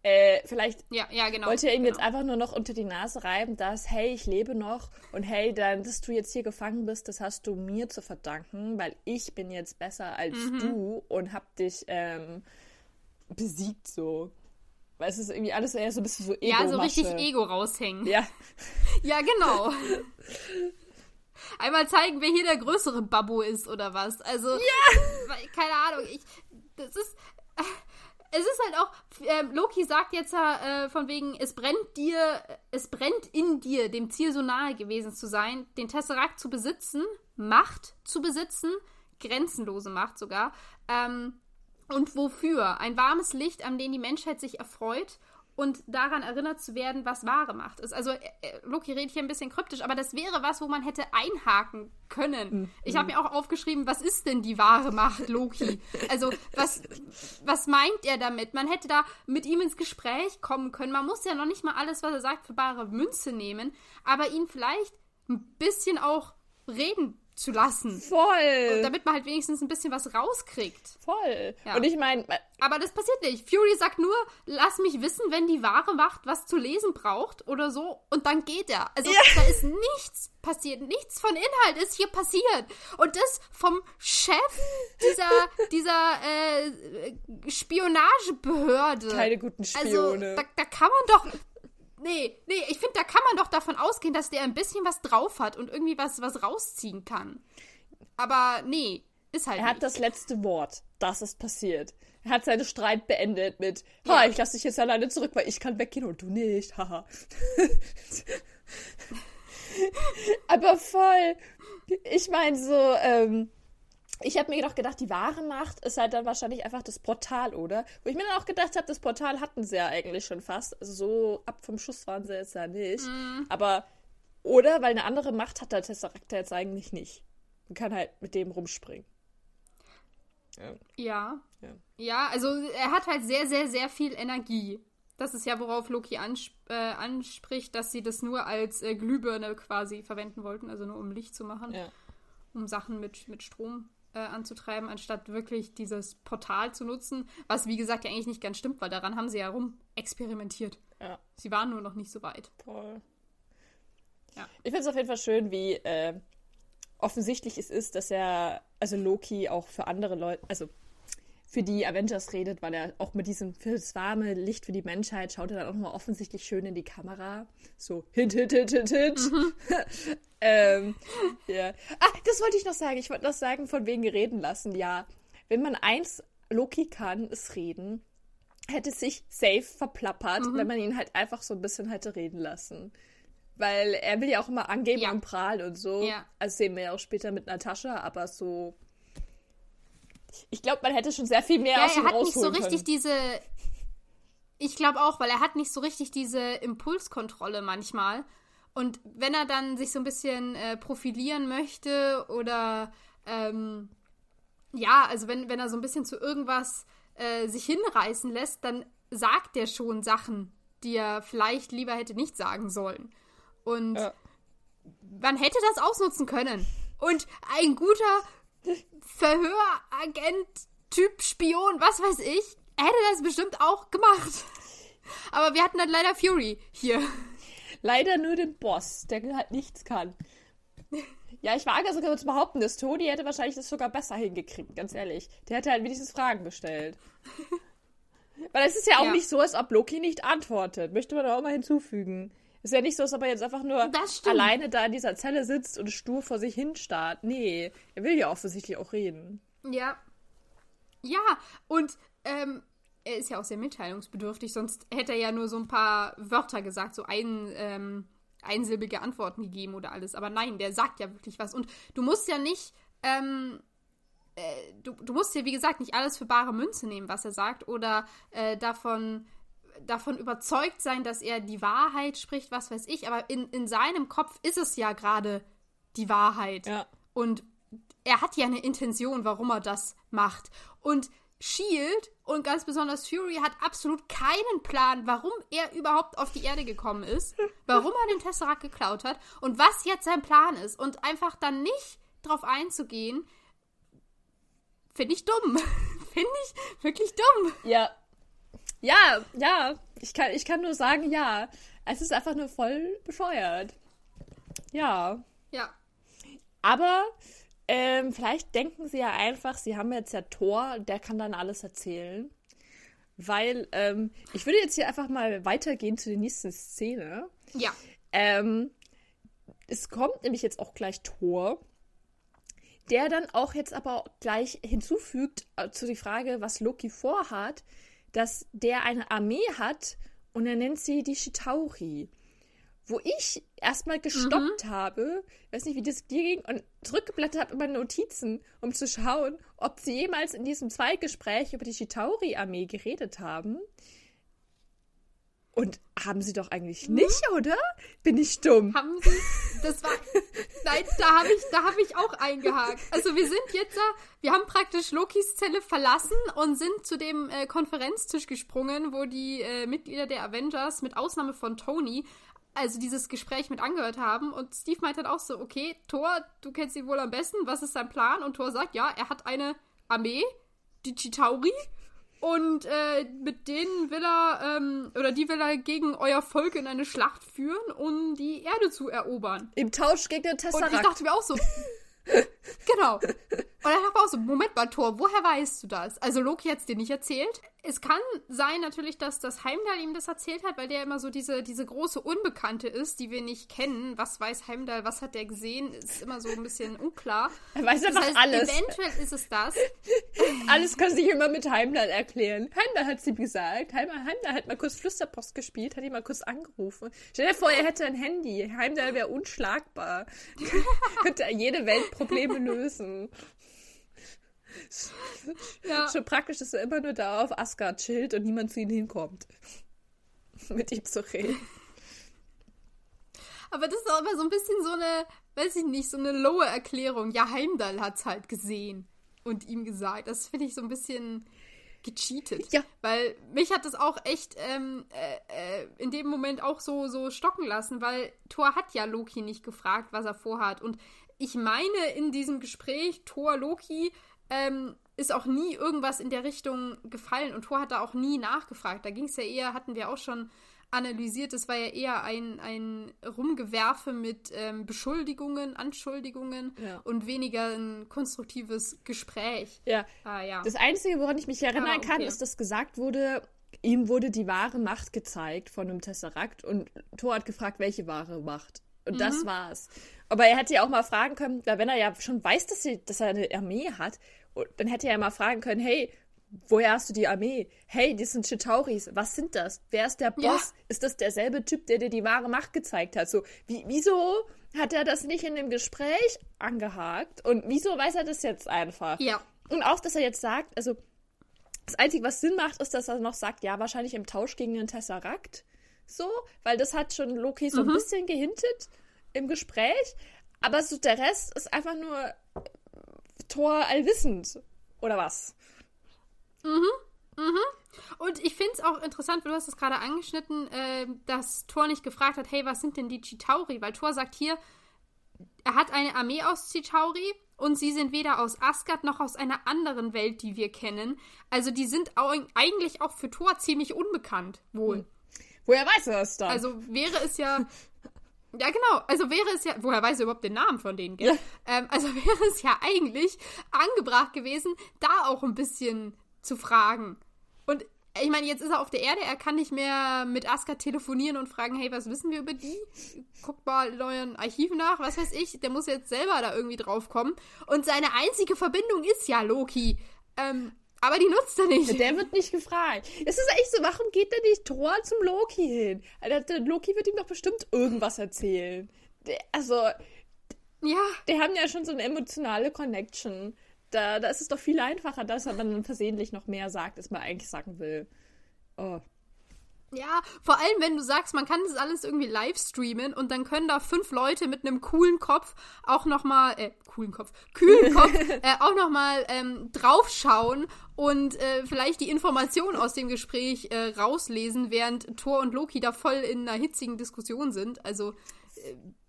Äh, vielleicht ja, ja, genau, wollte er ihm genau. jetzt einfach nur noch unter die Nase reiben, dass, hey, ich lebe noch und hey, dann, dass du jetzt hier gefangen bist, das hast du mir zu verdanken, weil ich bin jetzt besser als Mhm. du und hab dich ähm, besiegt so. Weil es ist irgendwie alles eher so ein bisschen so ego Ja, so richtig Ego raushängen. Ja, Ja, genau. Einmal zeigen, wer hier der größere Babbo ist oder was. Also, weil- keine Ahnung. Ich, das ist. Es ist halt auch, ähm, Loki sagt jetzt äh, von wegen, es brennt dir, es brennt in dir, dem Ziel so nahe gewesen zu sein, den Tesseract zu besitzen, Macht zu besitzen, grenzenlose Macht sogar. Ähm, und wofür? Ein warmes Licht, an dem die Menschheit sich erfreut und daran erinnert zu werden, was wahre Macht ist. Also, äh, äh, Loki redet hier ein bisschen kryptisch, aber das wäre was, wo man hätte einhaken können. Ich habe mir auch aufgeschrieben, was ist denn die wahre Macht, Loki? Also, was, was meint er damit? Man hätte da mit ihm ins Gespräch kommen können. Man muss ja noch nicht mal alles, was er sagt, für bare Münze nehmen, aber ihn vielleicht ein bisschen auch reden zu lassen. voll. Damit man halt wenigstens ein bisschen was rauskriegt. voll. Ja. Und ich meine, Aber das passiert nicht. Fury sagt nur, lass mich wissen, wenn die wahre Macht was zu lesen braucht oder so. Und dann geht er. Also da ist nichts passiert. Nichts von Inhalt ist hier passiert. Und das vom Chef dieser, dieser äh, Spionagebehörde. keine guten Also Spione. da, da kann man doch. Nee, nee, ich finde, da kann man doch davon ausgehen, dass der ein bisschen was drauf hat und irgendwie was, was rausziehen kann. Aber nee, ist halt er hat nicht. das letzte Wort. Das ist passiert. Er hat seinen Streit beendet mit, Ja. ha, ich lasse dich jetzt alleine zurück, weil ich kann weggehen und du nicht. Haha. Aber voll. Ich meine so, ähm, ich habe mir doch gedacht, die wahre Macht ist halt dann wahrscheinlich einfach das Portal, oder? Wo ich mir dann auch gedacht habe, das Portal hatten sie ja eigentlich schon fast. Also so ab vom Schuss waren sie jetzt ja nicht. Mhm. Aber, oder, weil eine andere Macht hat der Tesseract jetzt eigentlich nicht. Man kann halt mit dem rumspringen. Ja. Ja. Ja. Ja, also er hat halt sehr, sehr, sehr viel Energie. Das ist ja, worauf Loki ansp äh, anspricht, dass sie das nur als äh, Glühbirne quasi verwenden wollten, also nur um Licht zu machen, Ja. um Sachen mit, mit Strom äh, anzutreiben, anstatt wirklich dieses Portal zu nutzen, was wie gesagt ja eigentlich nicht ganz stimmt, weil daran haben sie ja rum experimentiert. Ja, Sie waren nur noch nicht so weit. voll. Ja. Ich finde es auf jeden Fall schön, wie äh, offensichtlich es ist, dass er, also Loki auch für andere Leute, also für die Avengers redet, weil er auch mit diesem für das warme Licht für die Menschheit schaut er dann auch nochmal offensichtlich schön in die Kamera. So, hint, hint, hint, hint, hint. ähm, ja. Ah, das wollte ich noch sagen. Ich wollte noch sagen, von wegen reden lassen. Ja, wenn man eins Loki kann, ist reden, hätte sich safe verplappert, wenn man ihn halt einfach so ein bisschen hätte reden lassen. Weil er will ja auch immer angeben Ja. und prahlen und so. Ja. Also sehen wir ja auch später mit Natascha, aber so. Ich glaube, man hätte schon sehr viel mehr Ja, aus er ihm hat nicht so rausholen richtig können. diese. Ich glaube auch, weil er hat nicht so richtig diese Impulskontrolle manchmal. Und wenn er dann sich so ein bisschen äh, profilieren möchte oder ähm, ja, also wenn, wenn er so ein bisschen zu irgendwas äh, sich hinreißen lässt, dann sagt er schon Sachen, die er vielleicht lieber hätte nicht sagen sollen. Und Ja. man hätte das ausnutzen können. Und ein guter Verhöragent, Typ Spion, was weiß ich, hätte das bestimmt auch gemacht. Aber wir hatten dann leider Fury hier. Leider nur den Boss, der halt nichts kann. Ja, ich wage sogar zu behaupten, dass Tony hätte wahrscheinlich das sogar besser hingekriegt, ganz ehrlich. Der hätte halt wenigstens Fragen gestellt. Weil es ist ja auch Ja. nicht so, als ob Loki nicht antwortet. Möchte man doch auch mal hinzufügen. Es ist ja nicht so, ob er jetzt einfach nur alleine da in dieser Zelle sitzt und stur vor sich hin starrt. Nee, er will ja offensichtlich auch reden. Ja. Ja, und ähm, er ist ja auch sehr mitteilungsbedürftig, sonst hätte er ja nur so ein paar Wörter gesagt, so ein, ähm, einsilbige Antworten gegeben oder alles. Aber nein, der sagt ja wirklich was. Und du musst ja nicht, ähm, äh, du, du musst ja, wie gesagt, nicht alles für bare Münze nehmen, was er sagt, oder äh, davon, davon überzeugt sein, dass er die Wahrheit spricht, was weiß ich. Aber in, in seinem Kopf ist es ja gerade die Wahrheit. Ja. Und er hat ja eine Intention, warum er das macht. Und Shield und ganz besonders Fury hat absolut keinen Plan, warum er überhaupt auf die Erde gekommen ist, warum er den Tesseract geklaut hat und was jetzt sein Plan ist. Und einfach dann nicht drauf einzugehen, finde ich dumm. finde ich wirklich dumm. Ja. Ja, ja. ich kann, ich kann nur sagen, ja. Es ist einfach nur voll bescheuert. Ja. Ja. Aber ähm, vielleicht denken sie ja einfach, sie haben jetzt ja Thor, der kann dann alles erzählen. Weil ähm, ich würde jetzt hier einfach mal weitergehen zu der nächsten Szene. Ja. Ähm, es kommt nämlich jetzt auch gleich Thor, der dann auch jetzt aber gleich hinzufügt äh, zu die Frage, was Loki vorhat, dass der eine Armee hat und er nennt sie die Shitauri. Wo ich erstmal gestoppt mhm. habe, weiß nicht, wie das dir ging, und zurückgeblättert habe in meine Notizen, um zu schauen, ob sie jemals in diesem Zweigespräch über die Shitauri-Armee geredet haben. Und haben sie doch eigentlich nicht, hm? oder? Bin ich dumm? Haben sie? Das war. Nein, da habe ich, hab ich auch eingehakt. Also wir sind jetzt, wir haben praktisch Lokis Zelle verlassen und sind zu dem äh, Konferenztisch gesprungen, wo die äh, Mitglieder der Avengers, mit Ausnahme von Tony, also dieses Gespräch mit angehört haben. Und Steve meint dann auch so, okay, Thor, du kennst ihn wohl am besten, was ist sein Plan? Und Thor sagt, ja, er hat eine Armee, die Chitauri. Und äh, mit denen will er, ähm, oder die will er gegen euer Volk in eine Schlacht führen, um die Erde zu erobern. Im Tausch gegen den Tesseract. Und ich dachte mir auch so, genau. Und dann habe ich auch so, Moment mal, Thor, woher weißt du das? Also Loki hat es dir nicht erzählt. Es kann sein natürlich, dass das Heimdall ihm das erzählt hat, weil der immer so diese, diese große Unbekannte ist, die wir nicht kennen. Was weiß Heimdall, was hat der gesehen, ist immer so ein bisschen unklar. Er weiß einfach das heißt, alles. Eventuell ist es das. alles kann sich immer mit Heimdall erklären. Heimdall hat es ihm gesagt. Heimdall, Heimdall hat mal kurz Flüsterpost gespielt, hat ihn mal kurz angerufen. Stell dir vor, er hätte ein Handy. Heimdall wäre unschlagbar. Könnte jede Weltprobleme lösen. Ja. Schon praktisch, dass er immer nur da auf Asgard chillt und niemand zu ihm hinkommt. Mit ihm zu reden. Aber das ist auch immer so ein bisschen so eine, weiß ich nicht, so eine lowe Erklärung. Ja, Heimdall hat es halt gesehen und ihm gesagt. Das finde ich so ein bisschen gecheatet. Ja. Weil mich hat das auch echt ähm, äh, äh, in dem Moment auch so, so stocken lassen, weil Thor hat ja Loki nicht gefragt, was er vorhat. Und ich meine in diesem Gespräch, Thor, Loki, ähm, ist auch nie irgendwas in der Richtung gefallen und Thor hat da auch nie nachgefragt. Da ging es ja eher, hatten wir auch schon analysiert, es war ja eher ein, ein Rumgewerfe mit ähm, Beschuldigungen, Anschuldigungen ja. und weniger ein konstruktives Gespräch. Ja. Ah, ja. Das Einzige, woran ich mich erinnern ah, okay. kann, ist, dass gesagt wurde, ihm wurde die wahre Macht gezeigt von einem Tesserakt und Thor hat gefragt, welche wahre Macht. Und mhm. das war's. Aber er hätte ja auch mal fragen können, wenn er ja schon weiß, dass, sie, dass er eine Armee hat, dann hätte er ja mal fragen können, hey, woher hast du die Armee? Hey, das sind Chitauris. Was sind das? Wer ist der Boss? Ja. Ist das derselbe Typ, der dir die wahre Macht gezeigt hat? So, wie, wieso hat er das nicht in dem Gespräch angehakt? Und wieso weiß er das jetzt einfach? Ja. Und auch, dass er jetzt sagt, also, das Einzige, was Sinn macht, ist, dass er noch sagt, ja, wahrscheinlich im Tausch gegen den Tesseract. So, weil das hat schon Loki so mhm. ein bisschen gehintet im Gespräch. Aber so der Rest ist einfach nur Thor allwissend. Oder was? Mhm. Mhm. Und ich finde es auch interessant, weil du hast es gerade angeschnitten, äh, dass Thor nicht gefragt hat, hey, was sind denn die Chitauri? Weil Thor sagt hier, er hat eine Armee aus Chitauri und sie sind weder aus Asgard noch aus einer anderen Welt, die wir kennen. Also die sind auch, eigentlich auch für Thor ziemlich unbekannt, wohl. Hm. Woher weiß er das dann? Also wäre es ja Ja, genau. Also wäre es ja, woher weiß er überhaupt den Namen von denen, gell? Ja. Ähm, also wäre es ja eigentlich angebracht gewesen, da auch ein bisschen zu fragen. Und ich meine, jetzt ist er auf der Erde, er kann nicht mehr mit Aska telefonieren und fragen, hey, was wissen wir über die? Guckt mal in euren Archiven nach, was weiß ich. Der muss jetzt selber da irgendwie drauf kommen. Und seine einzige Verbindung ist ja Loki. Ähm, aber die nutzt er nicht. Der wird nicht gefragt. Es ist echt so, warum geht denn nicht Thor zum Loki hin? Der Loki wird ihm doch bestimmt irgendwas erzählen. Der, also, ja. Die haben ja schon so eine emotionale Connection. Da, da ist es doch viel einfacher, dass man dann versehentlich noch mehr sagt, als man eigentlich sagen will. Oh. Ja, vor allem, wenn du sagst, man kann das alles irgendwie live streamen und dann können da fünf Leute mit einem coolen Kopf auch nochmal, äh, coolen Kopf, kühlen Kopf, äh, auch nochmal ähm, draufschauen und äh, vielleicht die Informationen aus dem Gespräch äh, rauslesen, während Thor und Loki da voll in einer hitzigen Diskussion sind. Also,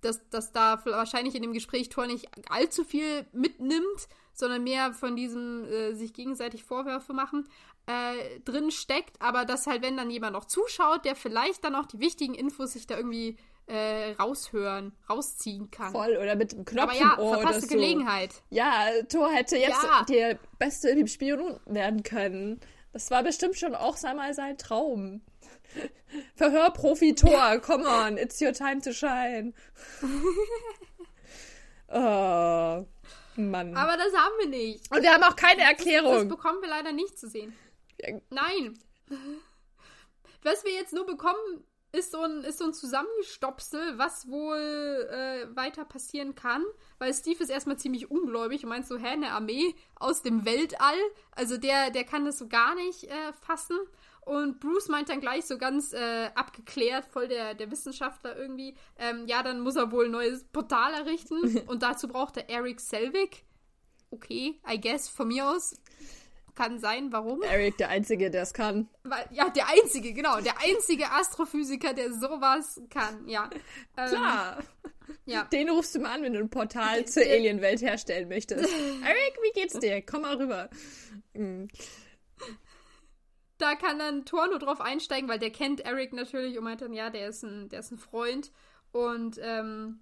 dass, dass da wahrscheinlich in dem Gespräch Thor nicht allzu viel mitnimmt, sondern mehr von diesem äh, sich gegenseitig Vorwürfe machen äh, drin steckt, aber dass halt, wenn dann jemand noch zuschaut, der vielleicht dann auch die wichtigen Infos sich da irgendwie äh, raushören, rausziehen kann. Voll, oder mit einem Knopf aber ja, im Ohr verpasste oder so. Gelegenheit. Ja, Thor hätte jetzt Ja. der Beste in dem Spion werden können. Das war bestimmt schon auch einmal sein Traum. Verhörprofi Thor, come on, it's your time to shine. oh, Mann. Aber das haben wir nicht. Und wir haben auch keine Das Erklärung. bekommen wir leider nicht zu sehen. Ja. Nein. Was wir jetzt nur bekommen, ist so ein, ist so ein Zusammengestopsel, was wohl äh, weiter passieren kann. Weil Steve ist erstmal ziemlich ungläubig und meint so, hä, eine Armee aus dem Weltall? Also der, der kann das so gar nicht äh, fassen. Und Bruce meint dann gleich so ganz äh, abgeklärt, voll der, der Wissenschaftler irgendwie, ähm, ja, dann muss er wohl ein neues Portal errichten. und dazu braucht er Eric Selvig. Okay, I guess, von mir aus. Kann sein, warum? Eric, der Einzige, der es kann. Ja, der einzige, genau, der einzige Astrophysiker, der sowas kann, ja. Ähm, Klar. Ja. Den rufst du mal an, wenn du ein Portal zur Alienwelt herstellen möchtest. Eric, wie geht's dir? Komm mal rüber. Mhm. Da kann dann Thor nur drauf einsteigen, weil der kennt Eric natürlich und meint dann, ja, der ist ein, der ist ein Freund. Und ähm,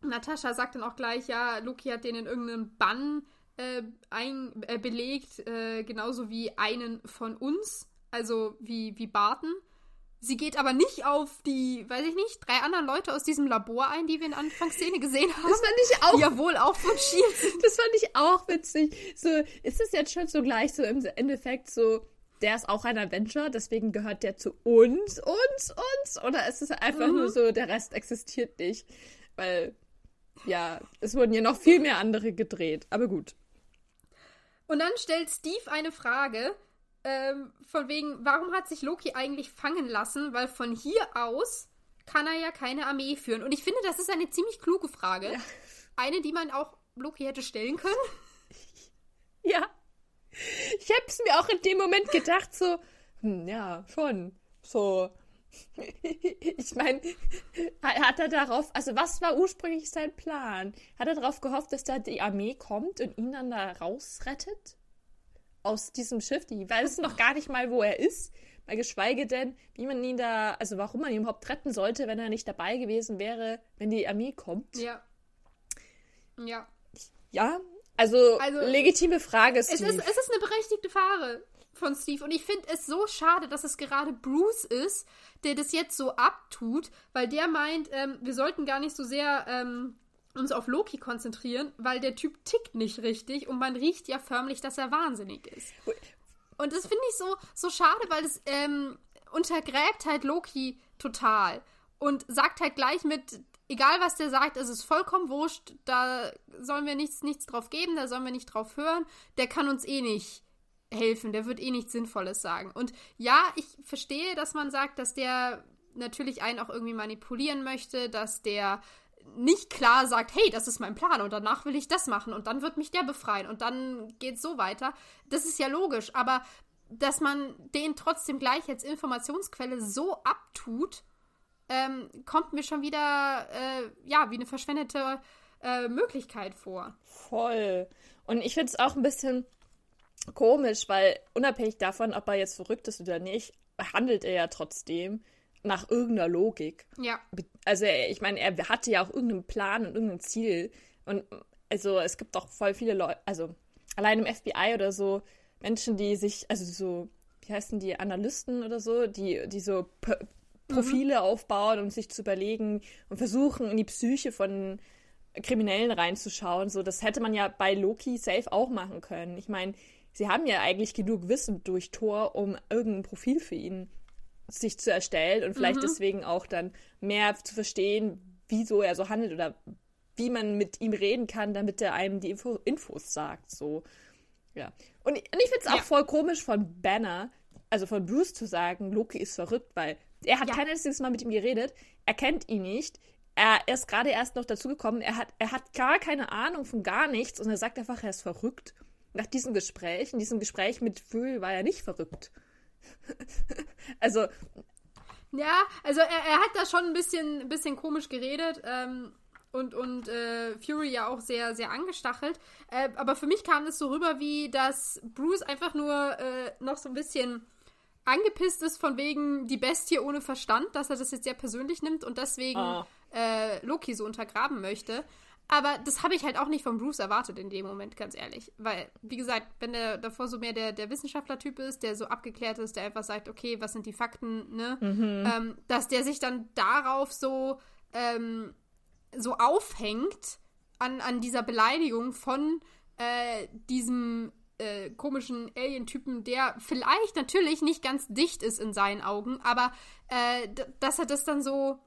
Natascha sagt dann auch gleich, ja, Loki hat den in irgendeinem Bann äh, ein, äh, belegt, äh, genauso wie einen von uns, also wie, wie Barton. Sie geht aber nicht auf die, weiß ich nicht, drei anderen Leute aus diesem Labor ein, die wir in der Anfangsszene gesehen haben. Das fand ich auch die ja wohl auch von Shield. Das fand ich auch witzig. So, ist es jetzt schon so gleich so im Endeffekt so, der ist auch ein Avenger, deswegen gehört der zu uns, uns, uns? Oder ist es einfach Mhm. nur so, der Rest existiert nicht? Weil, ja, es wurden ja noch viel mehr andere gedreht. Aber gut. Und dann stellt Steve eine Frage, ähm, von wegen, warum hat sich Loki eigentlich fangen lassen? Weil von hier aus kann er ja keine Armee führen. Und ich finde, das ist eine ziemlich kluge Frage. Ja. Eine, die man auch Loki hätte stellen können. Ja. Ich hab's mir auch in dem Moment gedacht, so, hm, ja, schon. So. Ich meine, hat er darauf, also was war ursprünglich sein Plan? Hat er darauf gehofft, dass da die Armee kommt und ihn dann da rausrettet? Aus diesem Schiff? Die weiß noch gar nicht mal, wo er ist. Mal geschweige denn, wie man ihn da, also warum man ihn überhaupt retten sollte, wenn er nicht dabei gewesen wäre, wenn die Armee kommt. Ja. Ja. Ja, also, Also, legitime Frage, Es Steve. ist, es ist eine berechtigte Frage von Steve. Und ich finde es so schade, dass es gerade Bruce ist, der das jetzt so abtut, weil der meint, ähm, wir sollten gar nicht so sehr ähm, uns auf Loki konzentrieren, weil der Typ tickt nicht richtig und man riecht ja förmlich, dass er wahnsinnig ist. Und das finde ich so, so schade, weil es ähm, untergräbt halt Loki total. Und sagt halt gleich mit, egal was der sagt, es ist vollkommen wurscht, da sollen wir nichts, nichts drauf geben, da sollen wir nicht drauf hören, der kann uns eh nicht helfen, der wird eh nichts Sinnvolles sagen. Und ja, ich verstehe, dass man sagt, dass der natürlich einen auch irgendwie manipulieren möchte, dass der nicht klar sagt, hey, das ist mein Plan und danach will ich das machen und dann wird mich der befreien und dann geht's so weiter. Das ist ja logisch, aber dass man den trotzdem gleich als Informationsquelle so abtut, ähm, kommt mir schon wieder, äh, ja, wie eine verschwendete äh, Möglichkeit vor. Voll. Und ich finde es auch ein bisschen komisch, weil unabhängig davon, ob er jetzt verrückt ist oder nicht, handelt er ja trotzdem nach irgendeiner Logik. Ja. Also ich meine, er hatte ja auch irgendeinen Plan und irgendein Ziel. Und also es gibt auch voll viele Leute, also allein im FBI oder so, Menschen, die sich, also so, wie heißen die, Analysten oder so, die, die so P Profile aufbauen, um sich zu überlegen und versuchen, in die Psyche von Kriminellen reinzuschauen. So, das hätte man ja bei Loki safe auch machen können. Ich meine, sie haben ja eigentlich genug Wissen durch Thor, um irgendein Profil für ihn sich zu erstellen und vielleicht deswegen auch dann mehr zu verstehen, wieso er so handelt oder wie man mit ihm reden kann, damit er einem die Info Infos sagt. So. Ja. Und, ich- und ich finde es auch Ja. voll komisch von Banner, also von Bruce zu sagen, Loki ist verrückt, weil er hat Ja. kein einziges Mal mit ihm geredet, er kennt ihn nicht, er ist gerade erst noch dazugekommen, er hat, er hat gar keine Ahnung von gar nichts und er sagt einfach, er ist verrückt. Nach diesem Gespräch, in diesem Gespräch mit Phil war er nicht verrückt. also, Ja, also er, er hat da schon ein bisschen, ein bisschen komisch geredet. Ähm, und, und äh, Fury ja auch sehr, sehr angestachelt. Äh, aber für mich kam es so rüber, wie dass Bruce einfach nur äh, noch so ein bisschen angepisst ist von wegen die Bestie ohne Verstand, dass er das jetzt sehr persönlich nimmt und deswegen oh. Loki so untergraben möchte. Aber das habe ich halt auch nicht von Bruce erwartet in dem Moment, ganz ehrlich. Weil, wie gesagt, wenn der davor so mehr der, der Wissenschaftler-Typ ist, der so abgeklärt ist, der einfach sagt, okay, was sind die Fakten, ne? Mhm. Ähm, dass der sich dann darauf so ähm, so aufhängt an, an dieser Beleidigung von äh, diesem äh, komischen Alien-Typen, der vielleicht natürlich nicht ganz dicht ist in seinen Augen, aber äh, dass er das dann so.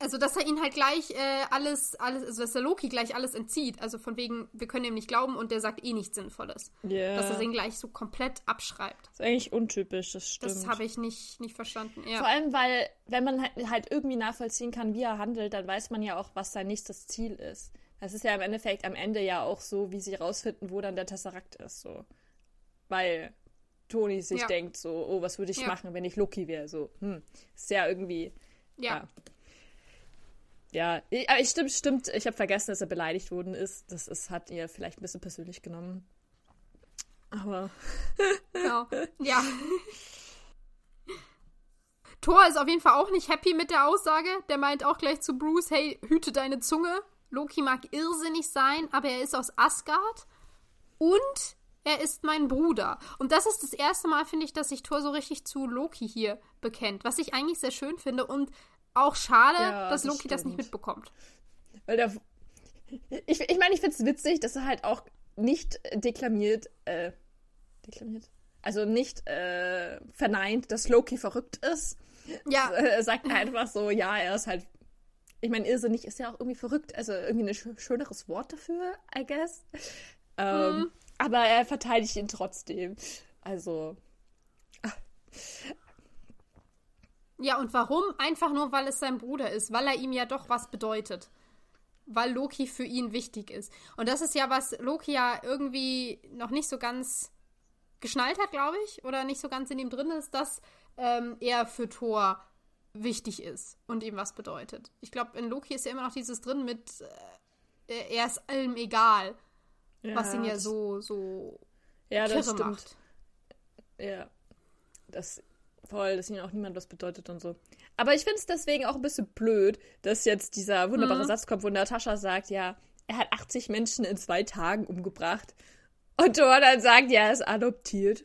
Also, dass er ihn halt gleich äh, alles, alles, also dass der Loki gleich alles entzieht. Also von wegen, wir können ihm nicht glauben und der sagt eh nichts Sinnvolles. Yeah. Dass er ihn gleich so komplett abschreibt. Das ist eigentlich untypisch, das stimmt. Das habe ich nicht, nicht verstanden. Ja. Vor allem, weil, wenn man halt, halt irgendwie nachvollziehen kann, wie er handelt, dann weiß man ja auch, was sein nächstes Ziel ist. Das ist ja im Endeffekt am Ende ja auch so, wie sie rausfinden, wo dann der Tesseract ist. So. Weil Toni sich ja. denkt so, oh, was würde ich ja. machen, wenn ich Loki wäre? So, hm, ist ja irgendwie. Ja. Ja, ja ich, stimmt, stimmt. Ich habe vergessen, dass er beleidigt worden ist. Das ist, hat ihr vielleicht ein bisschen persönlich genommen. Aber. Genau. Ja. Thor ist auf jeden Fall auch nicht happy mit der Aussage. Der meint auch gleich zu Bruce: hey, hüte deine Zunge. Loki mag irrsinnig sein, aber er ist aus Asgard und er ist mein Bruder. Und das ist das erste Mal, finde ich, dass sich Thor so richtig zu Loki hier bekennt, was ich eigentlich sehr schön finde und auch schade, ja, dass das Loki stimmt. das nicht mitbekommt. Weil der. Ich, ich meine, ich finde es witzig, dass er halt auch nicht deklamiert, äh, deklamiert? Also nicht äh, verneint, dass Loki verrückt ist. Ja. Er sagt einfach so, ja, er ist halt ich meine, irrsinnig ist ja auch irgendwie verrückt, also irgendwie ein sch schöneres Wort dafür, I guess. Ähm, mhm. Aber er verteidigt ihn trotzdem. Also. Ja, und warum? Einfach nur, weil es sein Bruder ist, weil er ihm ja doch was bedeutet. Weil Loki für ihn wichtig ist. Und das ist ja, was Loki ja irgendwie noch nicht so ganz geschnallt hat, glaube ich, oder nicht so ganz in ihm drin ist, dass ähm, er für Thor wichtig ist und ihm was bedeutet. Ich glaube, in Loki ist ja immer noch dieses drin mit, äh, er ist allem egal, ja, was ihn ja so, so ja, das stimmt. macht. Ja, das voll, dass ihnen auch niemand was bedeutet und so. Aber ich finde es deswegen auch ein bisschen blöd, dass jetzt dieser wunderbare mhm. Satz kommt, wo Natascha sagt, ja, er hat 80 Menschen in zwei Tagen umgebracht. Und Thor dann sagt, ja, er ist adoptiert.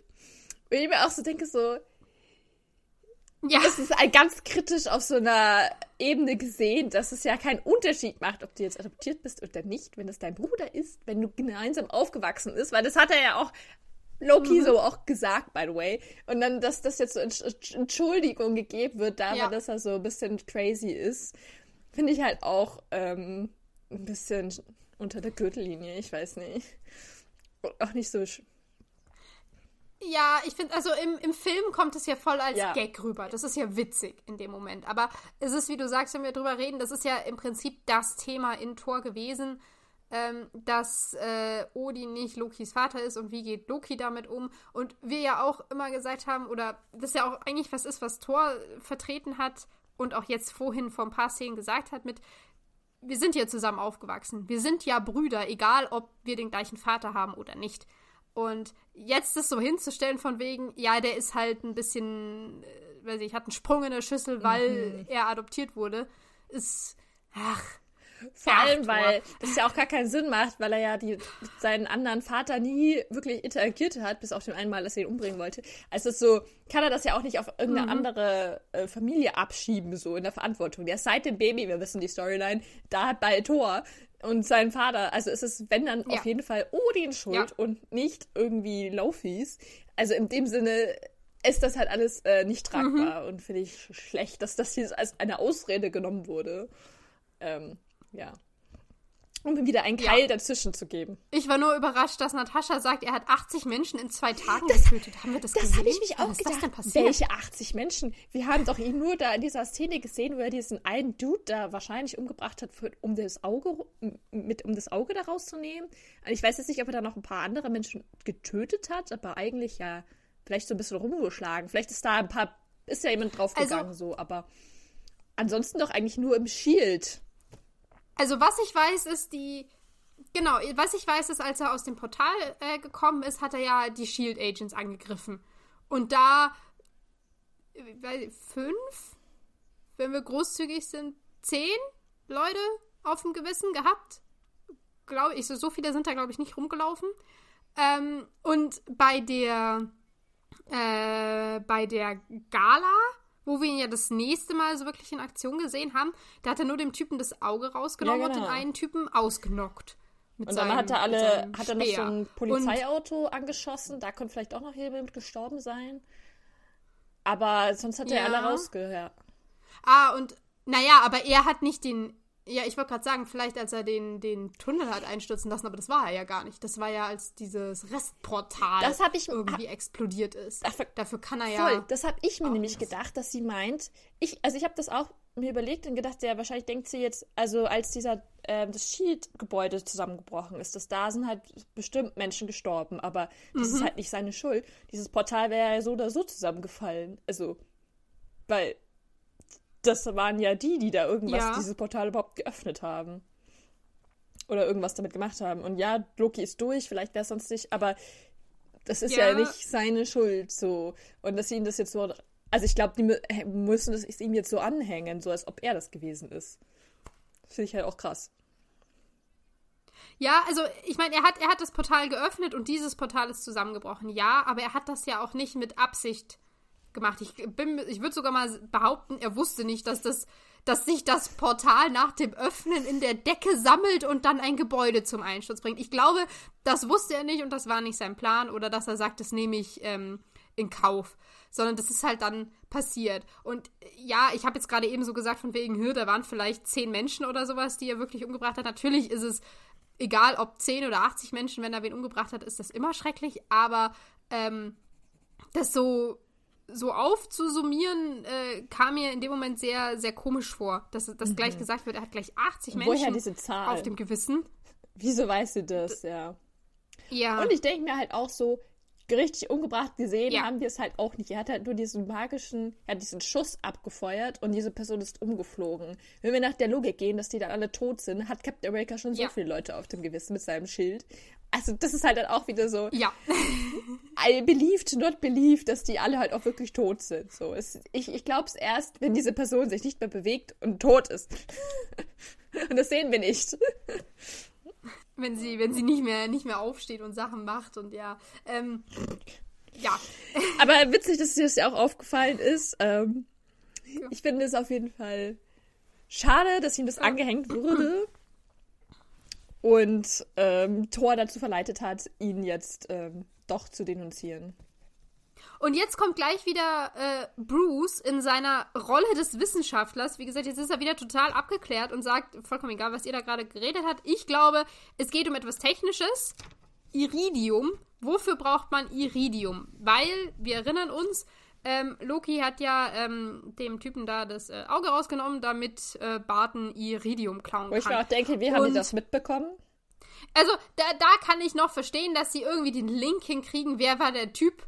Und ich mir auch so denke, so, ja. Es ist ganz kritisch auf so einer Ebene gesehen, dass es ja keinen Unterschied macht, ob du jetzt adoptiert bist oder nicht, wenn es dein Bruder ist, wenn du gemeinsam aufgewachsen ist, weil das hat er ja auch Loki mhm. so auch gesagt, by the way. Und dann, dass das jetzt so Entschuldigung gegeben wird, dafür, ja. dass er so ein bisschen crazy ist, finde ich halt auch ähm, ein bisschen unter der Gürtellinie, ich weiß nicht. Und auch nicht so ja, ich finde, also im, im Film kommt es ja voll als ja. Gag rüber. Das ist ja witzig in dem Moment. Aber es ist, wie du sagst, wenn wir drüber reden, das ist ja im Prinzip das Thema in Thor gewesen, ähm, dass äh, Odin nicht Lokis Vater ist und wie geht Loki damit um. Und wir ja auch immer gesagt haben, oder das ja auch eigentlich was ist, was Thor vertreten hat und auch jetzt vorhin vor ein paar Szenen gesagt hat mit, wir sind ja zusammen aufgewachsen. Wir sind ja Brüder, egal ob wir den gleichen Vater haben oder nicht. Und jetzt das so hinzustellen von wegen, ja, der ist halt ein bisschen, äh, weiß ich, hat einen Sprung in der Schüssel, weil mhm. er adoptiert wurde, ist, ach. Vor allem, weil das ja auch gar keinen Sinn macht, weil er ja die, seinen anderen Vater nie wirklich interagiert hat, bis auf den einen Mal, dass er ihn umbringen wollte. Also ist so, kann er das ja auch nicht auf irgendeine mhm. andere äh, Familie abschieben, so in der Verantwortung. Der ist seit dem Baby, wir wissen die Storyline, da hat bei Thor und sein Vater. Also es ist, wenn dann ja. auf jeden Fall Odin schuld ja. und nicht irgendwie Laufis. Also in dem Sinne ist das halt alles äh, nicht tragbar mhm. und finde ich schlecht, dass das hier als eine Ausrede genommen wurde. Ähm, ja um ihm wieder einen Keil ja. dazwischen zu geben. Ich war nur überrascht, dass Natascha sagt, er hat 80 Menschen in zwei Tagen das, getötet. Haben wir das, das gesehen? Das habe ich mich auch Was gedacht. Ist das denn passiert? Welche 80 Menschen? Wir haben doch ihn nur da in dieser Szene gesehen, wo er diesen einen Dude da wahrscheinlich umgebracht hat, für, um das Auge mit um das Auge da rauszunehmen. Ich weiß jetzt nicht, ob er da noch ein paar andere Menschen getötet hat, aber eigentlich ja vielleicht so ein bisschen rumgeschlagen. Vielleicht ist da ein paar ist ja jemand draufgegangen also, so, aber ansonsten doch eigentlich nur im Shield. Also was ich weiß, ist die Genau, was ich weiß, ist, als er aus dem Portal äh, gekommen ist, hat er ja die Shield Agents angegriffen. Und da fünf, wenn wir großzügig sind, zehn Leute auf dem Gewissen gehabt. Glaube ich, so, so viele sind da, glaube ich, nicht rumgelaufen. Ähm, und bei der äh, bei der Gala, wo wir ihn ja das nächste Mal so wirklich in Aktion gesehen haben, da hat er nur dem Typen das Auge rausgenommen ja, genau. und den einen Typen ausgenockt und dann seinem, hat er alle, hat er noch so ein Polizeiauto und, angeschossen. Da könnte vielleicht auch noch jemand gestorben sein. Aber sonst hat ja. er alle rausgehört. Ah, und naja, aber er hat nicht den. Ja, ich wollte gerade sagen, vielleicht als er den, den Tunnel hat einstürzen lassen, aber das war er ja gar nicht. Das war ja, als dieses Restportal das ich, irgendwie explodiert ist. Dafür, dafür kann er voll, ja. Das habe ich mir nämlich gedacht, dass sie meint. Ich, also ich habe das auch mir überlegt und gedacht, ja, wahrscheinlich denkt sie jetzt, also als dieser äh, das Shield-Gebäude zusammengebrochen ist, dass da sind halt bestimmt Menschen gestorben, aber das mhm. ist halt nicht seine Schuld. Dieses Portal wäre ja so oder so zusammengefallen. Also, weil das waren ja die, die da irgendwas, ja. dieses Portal überhaupt geöffnet haben. Oder irgendwas damit gemacht haben. Und ja, Loki ist durch, vielleicht wäre es sonst nicht, aber das ist ja. ja nicht seine Schuld so. Und dass sie ihn das jetzt so also ich glaube, die müssen es ihm jetzt so anhängen, so als ob er das gewesen ist. Finde ich halt auch krass. Ja, also ich meine, er hat, er hat das Portal geöffnet und dieses Portal ist zusammengebrochen. Ja, aber er hat das ja auch nicht mit Absicht gemacht. Ich, ich würde sogar mal behaupten, er wusste nicht, dass das dass sich das Portal nach dem Öffnen in der Decke sammelt und dann ein Gebäude zum Einsturz bringt. Ich glaube, das wusste er nicht und das war nicht sein Plan oder dass er sagt, das nehme ich ähm, in Kauf sondern das ist halt dann passiert. Und ja, ich habe jetzt gerade eben so gesagt, von wegen Hürde, da waren vielleicht zehn Menschen oder sowas, die er wirklich umgebracht hat. Natürlich ist es egal, ob zehn oder 80 Menschen, wenn er wen umgebracht hat, ist das immer schrecklich, aber ähm, das so so aufzusummieren, äh, kam mir in dem Moment sehr, sehr komisch vor, dass das mhm. gleich gesagt wird, er hat gleich 80 Menschen Woher diese Zahl? auf dem Gewissen. Wieso weißt du das, D ja. Ja. Und ich denke mir halt auch so, richtig umgebracht gesehen ja. haben wir es halt auch nicht. Er hat halt nur diesen magischen, er hat diesen Schuss abgefeuert und diese Person ist umgeflogen. Wenn wir nach der Logik gehen, dass die dann alle tot sind, hat Captain America schon so ja. viele Leute auf dem Gewissen mit seinem Schild. Also das ist halt dann auch wieder so. Ja. I believed, not believed, dass die alle halt auch wirklich tot sind. So, es, ich ich glaube es erst, wenn diese Person sich nicht mehr bewegt und tot ist. und das sehen wir nicht wenn sie, wenn sie nicht mehr, nicht mehr aufsteht und Sachen macht und ja. Ähm, ja. Aber witzig, dass dir das ja auch aufgefallen ist. Ähm, ja. Ich finde es auf jeden Fall schade, dass ihm das ja. angehängt wurde. Und ähm, Thor dazu verleitet hat, ihn jetzt ähm, doch zu denunzieren. Und jetzt kommt gleich wieder äh, Bruce in seiner Rolle des Wissenschaftlers. Wie gesagt, jetzt ist er wieder total abgeklärt und sagt, vollkommen egal, was ihr da gerade geredet habt. Ich glaube, es geht um etwas Technisches. Iridium. Wofür braucht man Iridium? Weil, wir erinnern uns, ähm, Loki hat ja ähm, dem Typen da das äh, Auge rausgenommen, damit äh, Barton Iridium klauen kann. Wo ich mir auch denke, wie haben die das mitbekommen? Also, da, da kann ich noch verstehen, dass sie irgendwie den Link hinkriegen, wer war der Typ,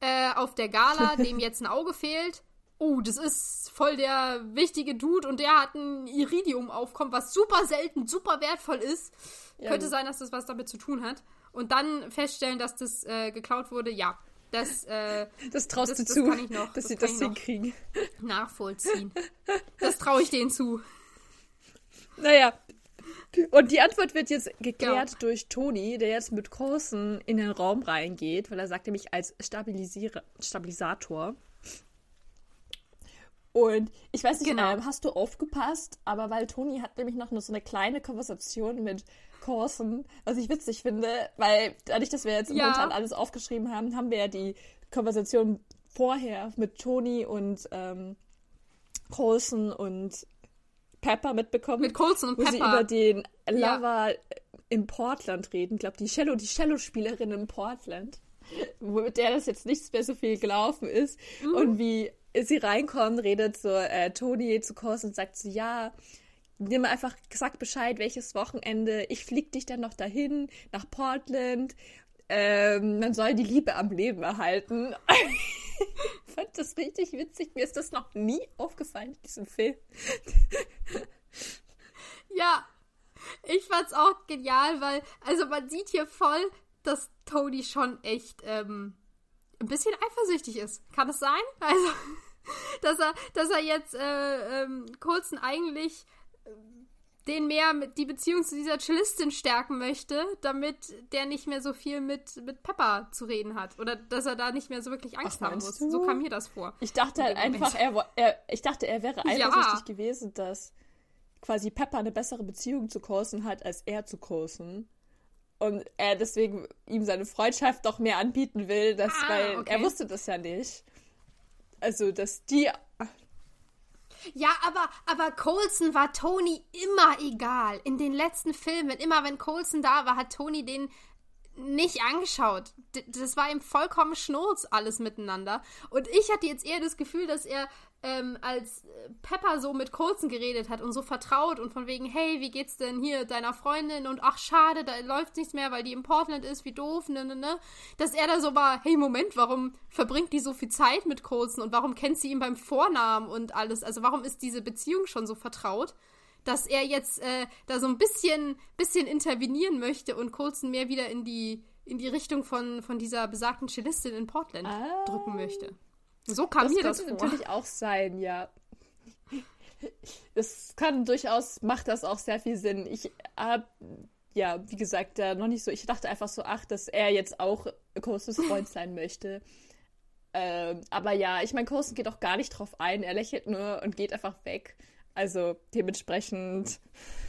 äh, auf der Gala, dem jetzt ein Auge fehlt. Oh, das ist voll der wichtige Dude und der hat ein Iridium-Aufkommen, was super selten, super wertvoll ist. Ja. Könnte sein, dass das was damit zu tun hat. Und dann feststellen, dass das äh, geklaut wurde, ja. Das, äh, das traust das, du zu, das noch, dass das sie das hinkriegen. Nachvollziehen. Das traue ich denen zu. Naja, und die Antwort wird jetzt geklärt ja. durch Toni, der jetzt mit Coulson in den Raum reingeht, weil er sagt nämlich als Stabilisator. Und ich weiß nicht, genau. Hast du aufgepasst, aber weil Toni hat nämlich noch so eine kleine Konversation mit Coulson, was ich witzig finde, weil dadurch, dass wir jetzt ja. momentan alles aufgeschrieben haben, haben wir ja die Konversation vorher mit Toni und ähm, Coulson und Pepper mitbekommen. Mit Colson und wo Pepper. sie über den Lover ja. in Portland reden. Ich glaube, die Cello, die Cello-Spielerin in Portland, mit der das jetzt nicht mehr so viel gelaufen ist. Mhm. Und wie sie reinkommen, redet so äh, Toni zu Colson und sagt so, ja, nimm einfach, sag Bescheid, welches Wochenende. Ich flieg dich dann noch dahin, nach Portland. Ähm, man soll die Liebe am Leben erhalten. Fand fand das richtig witzig. Mir ist das noch nie aufgefallen in diesem Film. ja, ich fand's auch genial, weil, also man sieht hier voll, dass Tony schon echt ähm, ein bisschen eifersüchtig ist. Kann es sein? Also, dass er, dass er jetzt äh, ähm, Coulson eigentlich den mehr mit die Beziehung zu dieser Cellistin stärken möchte, damit der nicht mehr so viel mit, mit Pepper zu reden hat. Oder dass er da nicht mehr so wirklich Angst Ach, haben muss. Du? So kam mir das vor. Ich dachte halt einfach, er, er, ich dachte, er wäre eifersüchtig ja. gewesen, dass quasi Pepper eine bessere Beziehung zu Coulson hat, als er zu Coulson. Und er deswegen ihm seine Freundschaft doch mehr anbieten will, dass, ah, weil okay. er wusste das ja nicht. Also, dass die. Ja, aber, aber Colson war Tony immer egal. In den letzten Filmen, immer wenn Colson da war, hat Tony den nicht angeschaut. Das war ihm vollkommen Schnurz, alles miteinander. Und ich hatte jetzt eher das Gefühl, dass er ähm, als Pepper so mit Colson geredet hat und so vertraut und von wegen, hey, wie geht's denn hier deiner Freundin und ach, schade, da läuft nichts mehr, weil die in Portland ist, wie doof, ne, ne, ne, dass er da so war, hey, Moment, warum verbringt die so viel Zeit mit Colson und warum kennt sie ihn beim Vornamen und alles, also warum ist diese Beziehung schon so vertraut? Dass er jetzt äh, da so ein bisschen, bisschen intervenieren möchte und Colson mehr wieder in die, in die Richtung von, von dieser besagten Cellistin in Portland ah. drücken möchte. So kam das mir das vor. Das könnte natürlich auch sein, ja. Es kann durchaus, macht das auch sehr viel Sinn. Ich habe, ja, wie gesagt, da noch nicht so, ich dachte einfach so, ach, dass er jetzt auch Coasters Freund sein möchte. Ähm, aber ja, ich meine, Coasten geht auch gar nicht drauf ein. Er lächelt nur und geht einfach weg. Also dementsprechend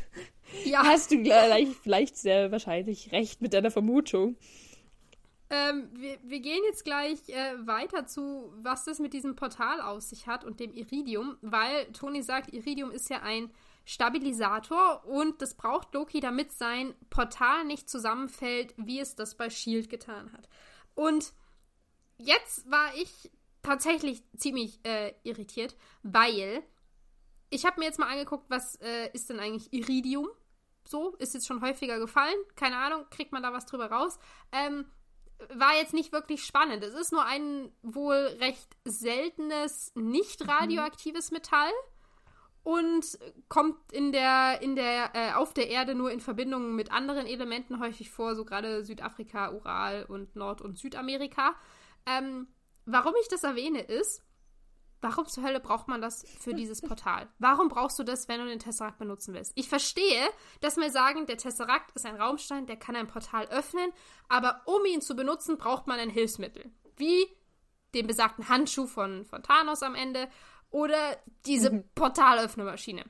ja. hast du gleich, vielleicht sehr wahrscheinlich recht mit deiner Vermutung. Ähm, wir, wir, gehen jetzt gleich äh, weiter zu, was das mit diesem Portal aus sich hat und dem Iridium, weil Toni sagt, Iridium ist ja ein Stabilisator und das braucht Loki, damit sein Portal nicht zusammenfällt, wie es das bei Shield getan hat. Und jetzt war ich tatsächlich ziemlich äh, irritiert, weil ich habe mir jetzt mal angeguckt, was äh, ist denn eigentlich Iridium? So, ist jetzt schon häufiger gefallen. Keine Ahnung, kriegt man da was drüber raus. Ähm, war jetzt nicht wirklich spannend. Es ist nur ein wohl recht seltenes, nicht mhm. radioaktives Metall und kommt in der, in der, äh, auf der Erde nur in Verbindung mit anderen Elementen häufig vor, so gerade Südafrika, Ural und Nord- und Südamerika. Ähm, warum ich das erwähne, ist, Warum zur Hölle braucht man das für dieses Portal? Warum brauchst du das, wenn du den Tesseract benutzen willst? Ich verstehe, dass wir sagen, der Tesseract ist ein Raumstein, der kann ein Portal öffnen, aber um ihn zu benutzen, braucht man ein Hilfsmittel. Wie den besagten Handschuh von, von Thanos am Ende oder diese mhm. Portalöffnermaschine.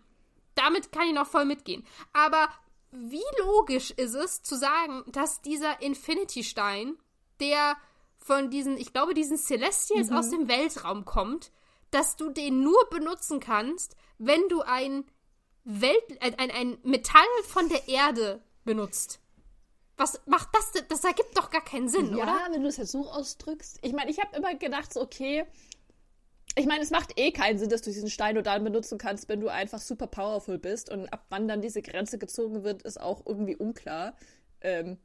Damit kann ich noch voll mitgehen. Aber wie logisch ist es zu sagen, dass dieser Infinity-Stein, der von diesen, ich glaube, diesen Celestials mhm. aus dem Weltraum kommt, dass du den nur benutzen kannst, wenn du ein, Welt, ein, ein Metall von der Erde benutzt. Was macht das denn? Das ergibt doch gar keinen Sinn, ja, oder? Ja, wenn du es jetzt so ausdrückst. Ich meine, ich habe immer gedacht, okay, ich meine, es macht eh keinen Sinn, dass du diesen Stein nur dann benutzen kannst, wenn du einfach super powerful bist. Und ab wann dann diese Grenze gezogen wird, ist auch irgendwie unklar. Ähm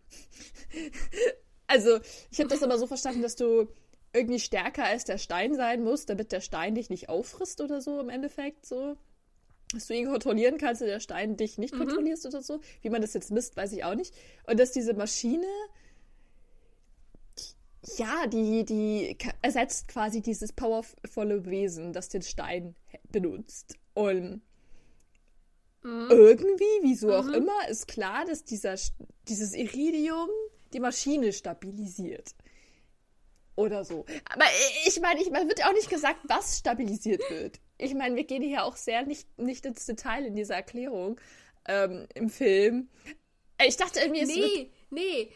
also, ich habe das aber so verstanden, dass du irgendwie stärker als der Stein sein muss, damit der Stein dich nicht auffrisst oder so im Endeffekt so. Dass du ihn kontrollieren kannst und der Stein dich nicht mhm. kontrollierst oder so. Wie man das jetzt misst, weiß ich auch nicht. Und dass diese Maschine, ja, die, die ersetzt quasi dieses powervolle Wesen, das den Stein benutzt. Und mhm. irgendwie, wieso mhm. auch immer, ist klar, dass dieser, dieses Iridium die Maschine stabilisiert oder so. Aber ich meine, ich meine, wird ja auch nicht gesagt, was stabilisiert wird. Ich meine, wir gehen hier auch sehr nicht, nicht ins Detail in dieser Erklärung ähm, im Film. Ich dachte irgendwie, es nee, wird... Nee,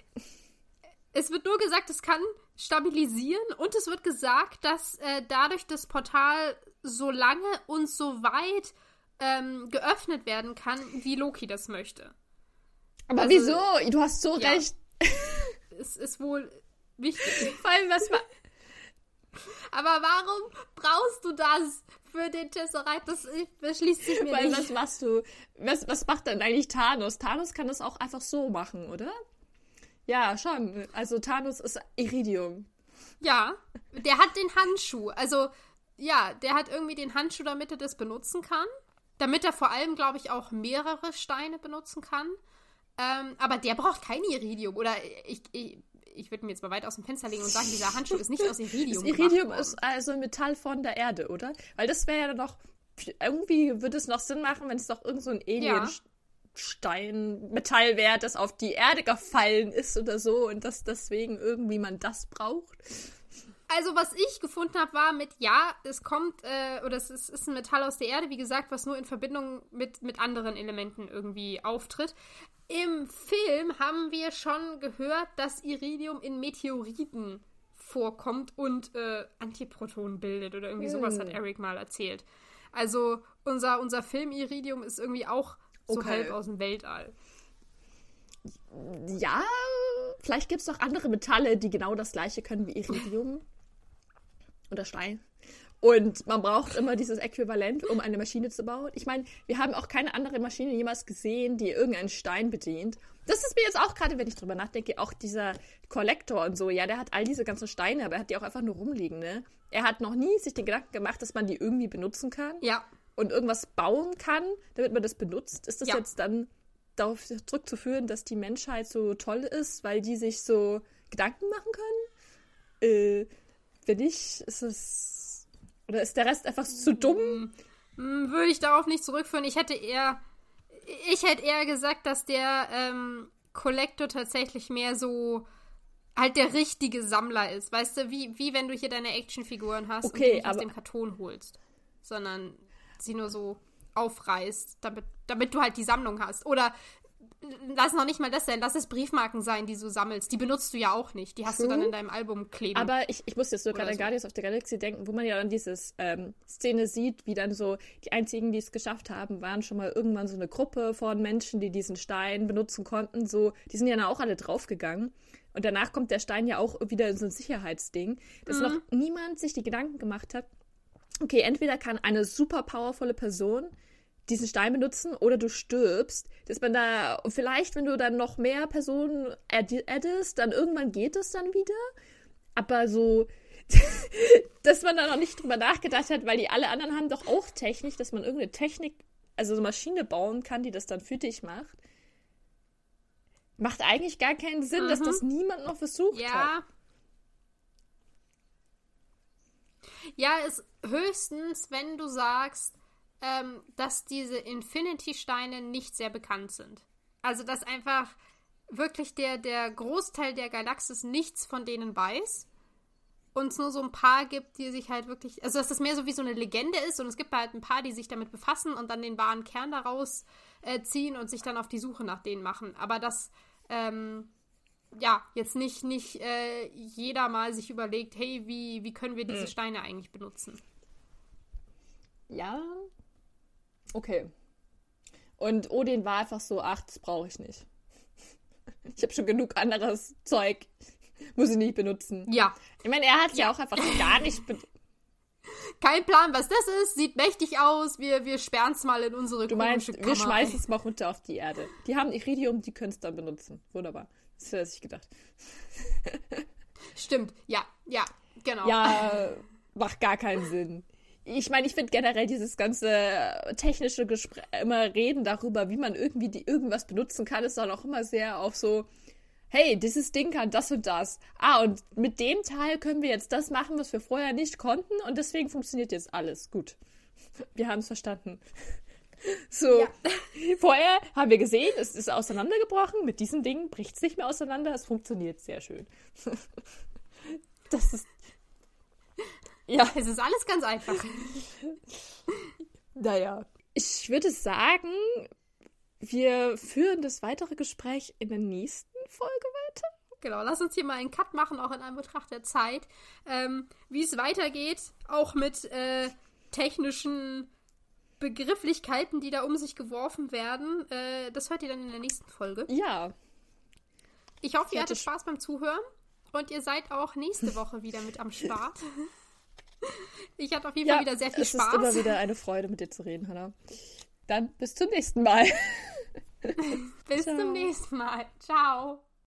Es wird nur gesagt, es kann stabilisieren und es wird gesagt, dass äh, dadurch das Portal so lange und so weit ähm, geöffnet werden kann, wie Loki das möchte. Aber also, wieso? Du hast so ja. recht. es ist wohl wichtig. Vor allem, was war. Aber warum brauchst du das für den Tesseract? Das, das schließt sich mir Weil, nicht. was machst du? Was, was macht denn eigentlich Thanos? Thanos kann das auch einfach so machen, oder? Ja, schon. Also Thanos ist Iridium. Ja, der hat den Handschuh. Also, ja, der hat irgendwie den Handschuh, damit er das benutzen kann. Damit er vor allem, glaube ich, auch mehrere Steine benutzen kann. Ähm, aber der braucht kein Iridium. Oder ich, ich, ich würde mir jetzt mal weit aus dem Fenster legen und sagen, dieser Handschuh ist nicht aus Iridium. Das Iridium ist also ein Metall von der Erde, oder? Weil das wäre ja noch. Irgendwie würde es noch Sinn machen, wenn es doch irgend so ein Alien. Stein, Metallwert, das auf die Erde gefallen ist oder so und dass deswegen irgendwie man das braucht. Also, was ich gefunden habe, war mit, ja, es kommt, äh, oder es ist, ist, ein Metall aus der Erde, wie gesagt, was nur in Verbindung mit, mit anderen Elementen irgendwie auftritt. Im Film haben wir schon gehört, dass Iridium in Meteoriten vorkommt und äh, Antiprotonen bildet oder irgendwie sowas hm. hat Eric mal erzählt. Also unser, unser Film Iridium ist irgendwie auch so okay. halb aus dem Weltall. Ja, vielleicht gibt es noch andere Metalle, die genau das gleiche können wie Iridium oder Stein. Und man braucht immer dieses Äquivalent, um eine Maschine zu bauen. Ich meine, wir haben auch keine andere Maschine jemals gesehen, die irgendeinen Stein bedient. Das ist mir jetzt auch gerade, wenn ich drüber nachdenke, auch dieser Kollektor und so. Ja, der hat all diese ganzen Steine, aber er hat die auch einfach nur rumliegen, ne? Er hat noch nie sich den Gedanken gemacht, dass man die irgendwie benutzen kann. Ja. Und irgendwas bauen kann, damit man das benutzt. Ist das ja. jetzt dann darauf zurückzuführen, dass die Menschheit so toll ist, weil die sich so Gedanken machen können? Äh, wenn nicht, ist es oder ist der Rest einfach zu dumm? Hm, würde ich darauf nicht zurückführen. Ich hätte eher. Ich hätte eher gesagt, dass der ähm, Collector tatsächlich mehr so halt der richtige Sammler ist. Weißt du, wie, wie wenn du hier deine Actionfiguren hast okay, und die aus dem Karton holst. Sondern sie nur so aufreißt, damit, damit du halt die Sammlung hast. Oder lass noch nicht mal das sein, lass es Briefmarken sein, die du sammelst. Die benutzt du ja auch nicht. Die hast True. du dann in deinem Album kleben. Aber ich, ich muss jetzt so gerade an so. Guardians of the Galaxy denken, wo man ja dann diese ähm, Szene sieht, wie dann so die einzigen, die es geschafft haben, waren schon mal irgendwann so eine Gruppe von Menschen, die diesen Stein benutzen konnten. So, die sind ja dann auch alle draufgegangen. Und danach kommt der Stein ja auch wieder in so ein Sicherheitsding, dass mhm. noch niemand sich die Gedanken gemacht hat, okay, entweder kann eine super powervolle Person diesen Stein benutzen oder du stirbst, dass man da vielleicht, wenn du dann noch mehr Personen addest, dann irgendwann geht es dann wieder. Aber so, dass man da noch nicht drüber nachgedacht hat, weil die alle anderen haben doch auch Technik, dass man irgendeine Technik, also so Maschine bauen kann, die das dann für dich macht. Macht eigentlich gar keinen Sinn, mhm. dass das niemand noch versucht ja. hat. Ja, ist höchstens, wenn du sagst, ähm, dass diese Infinity-Steine nicht sehr bekannt sind. Also, dass einfach wirklich der, der Großteil der Galaxis nichts von denen weiß. Und es nur so ein paar gibt, die sich halt wirklich. Also, dass das mehr so wie so eine Legende ist und es gibt halt ein paar, die sich damit befassen und dann den wahren Kern daraus äh, ziehen und sich dann auf die Suche nach denen machen. Aber dass. Ähm, ja, jetzt nicht, nicht äh, jeder mal sich überlegt, hey, wie, wie können wir diese hm. Steine eigentlich benutzen? Ja, Okay. Und Odin war einfach so, ach, das brauche ich nicht. Ich habe schon genug anderes Zeug. Muss ich nicht benutzen. Ja. Ich meine, er hat ja auch einfach gar nicht. Kein Plan, was das ist. Sieht mächtig aus. Wir, wir sperren es mal in unsere Du meinst, wir schmeißen es mal runter auf die Erde. Die haben Iridium, die können es dann benutzen. Wunderbar. Das hätte ich gedacht. Stimmt. Ja, ja, genau. Ja, macht gar keinen Sinn ich meine, ich finde generell dieses ganze technische Gespräch, immer reden darüber, wie man irgendwie die, irgendwas benutzen kann, ist dann auch immer sehr auf so, hey, dieses Ding kann das und das. Ah, und mit dem Teil können wir jetzt das machen, was wir vorher nicht konnten und deswegen funktioniert jetzt alles. Gut. Wir haben es verstanden. So, ja. vorher haben wir gesehen, es ist auseinandergebrochen. Mit diesem Ding bricht es nicht mehr auseinander. Es funktioniert sehr schön. Das ist ja. Es ist alles ganz einfach. naja. Ich würde sagen, wir führen das weitere Gespräch in der nächsten Folge weiter. Genau, lass uns hier mal einen Cut machen, auch in einem Betracht der Zeit. Ähm, Wie es weitergeht, auch mit äh, technischen Begrifflichkeiten, die da um sich geworfen werden. Äh, das hört ihr dann in der nächsten Folge. Ja. Ich hoffe, ihr hattet Spaß beim Zuhören und ihr seid auch nächste Woche wieder mit am Start. Ich hatte auf jeden ja, Fall wieder sehr viel es Spaß. Es ist immer wieder eine Freude, mit dir zu reden, Hannah. Dann bis zum nächsten Mal. bis Ciao. zum nächsten Mal. Ciao.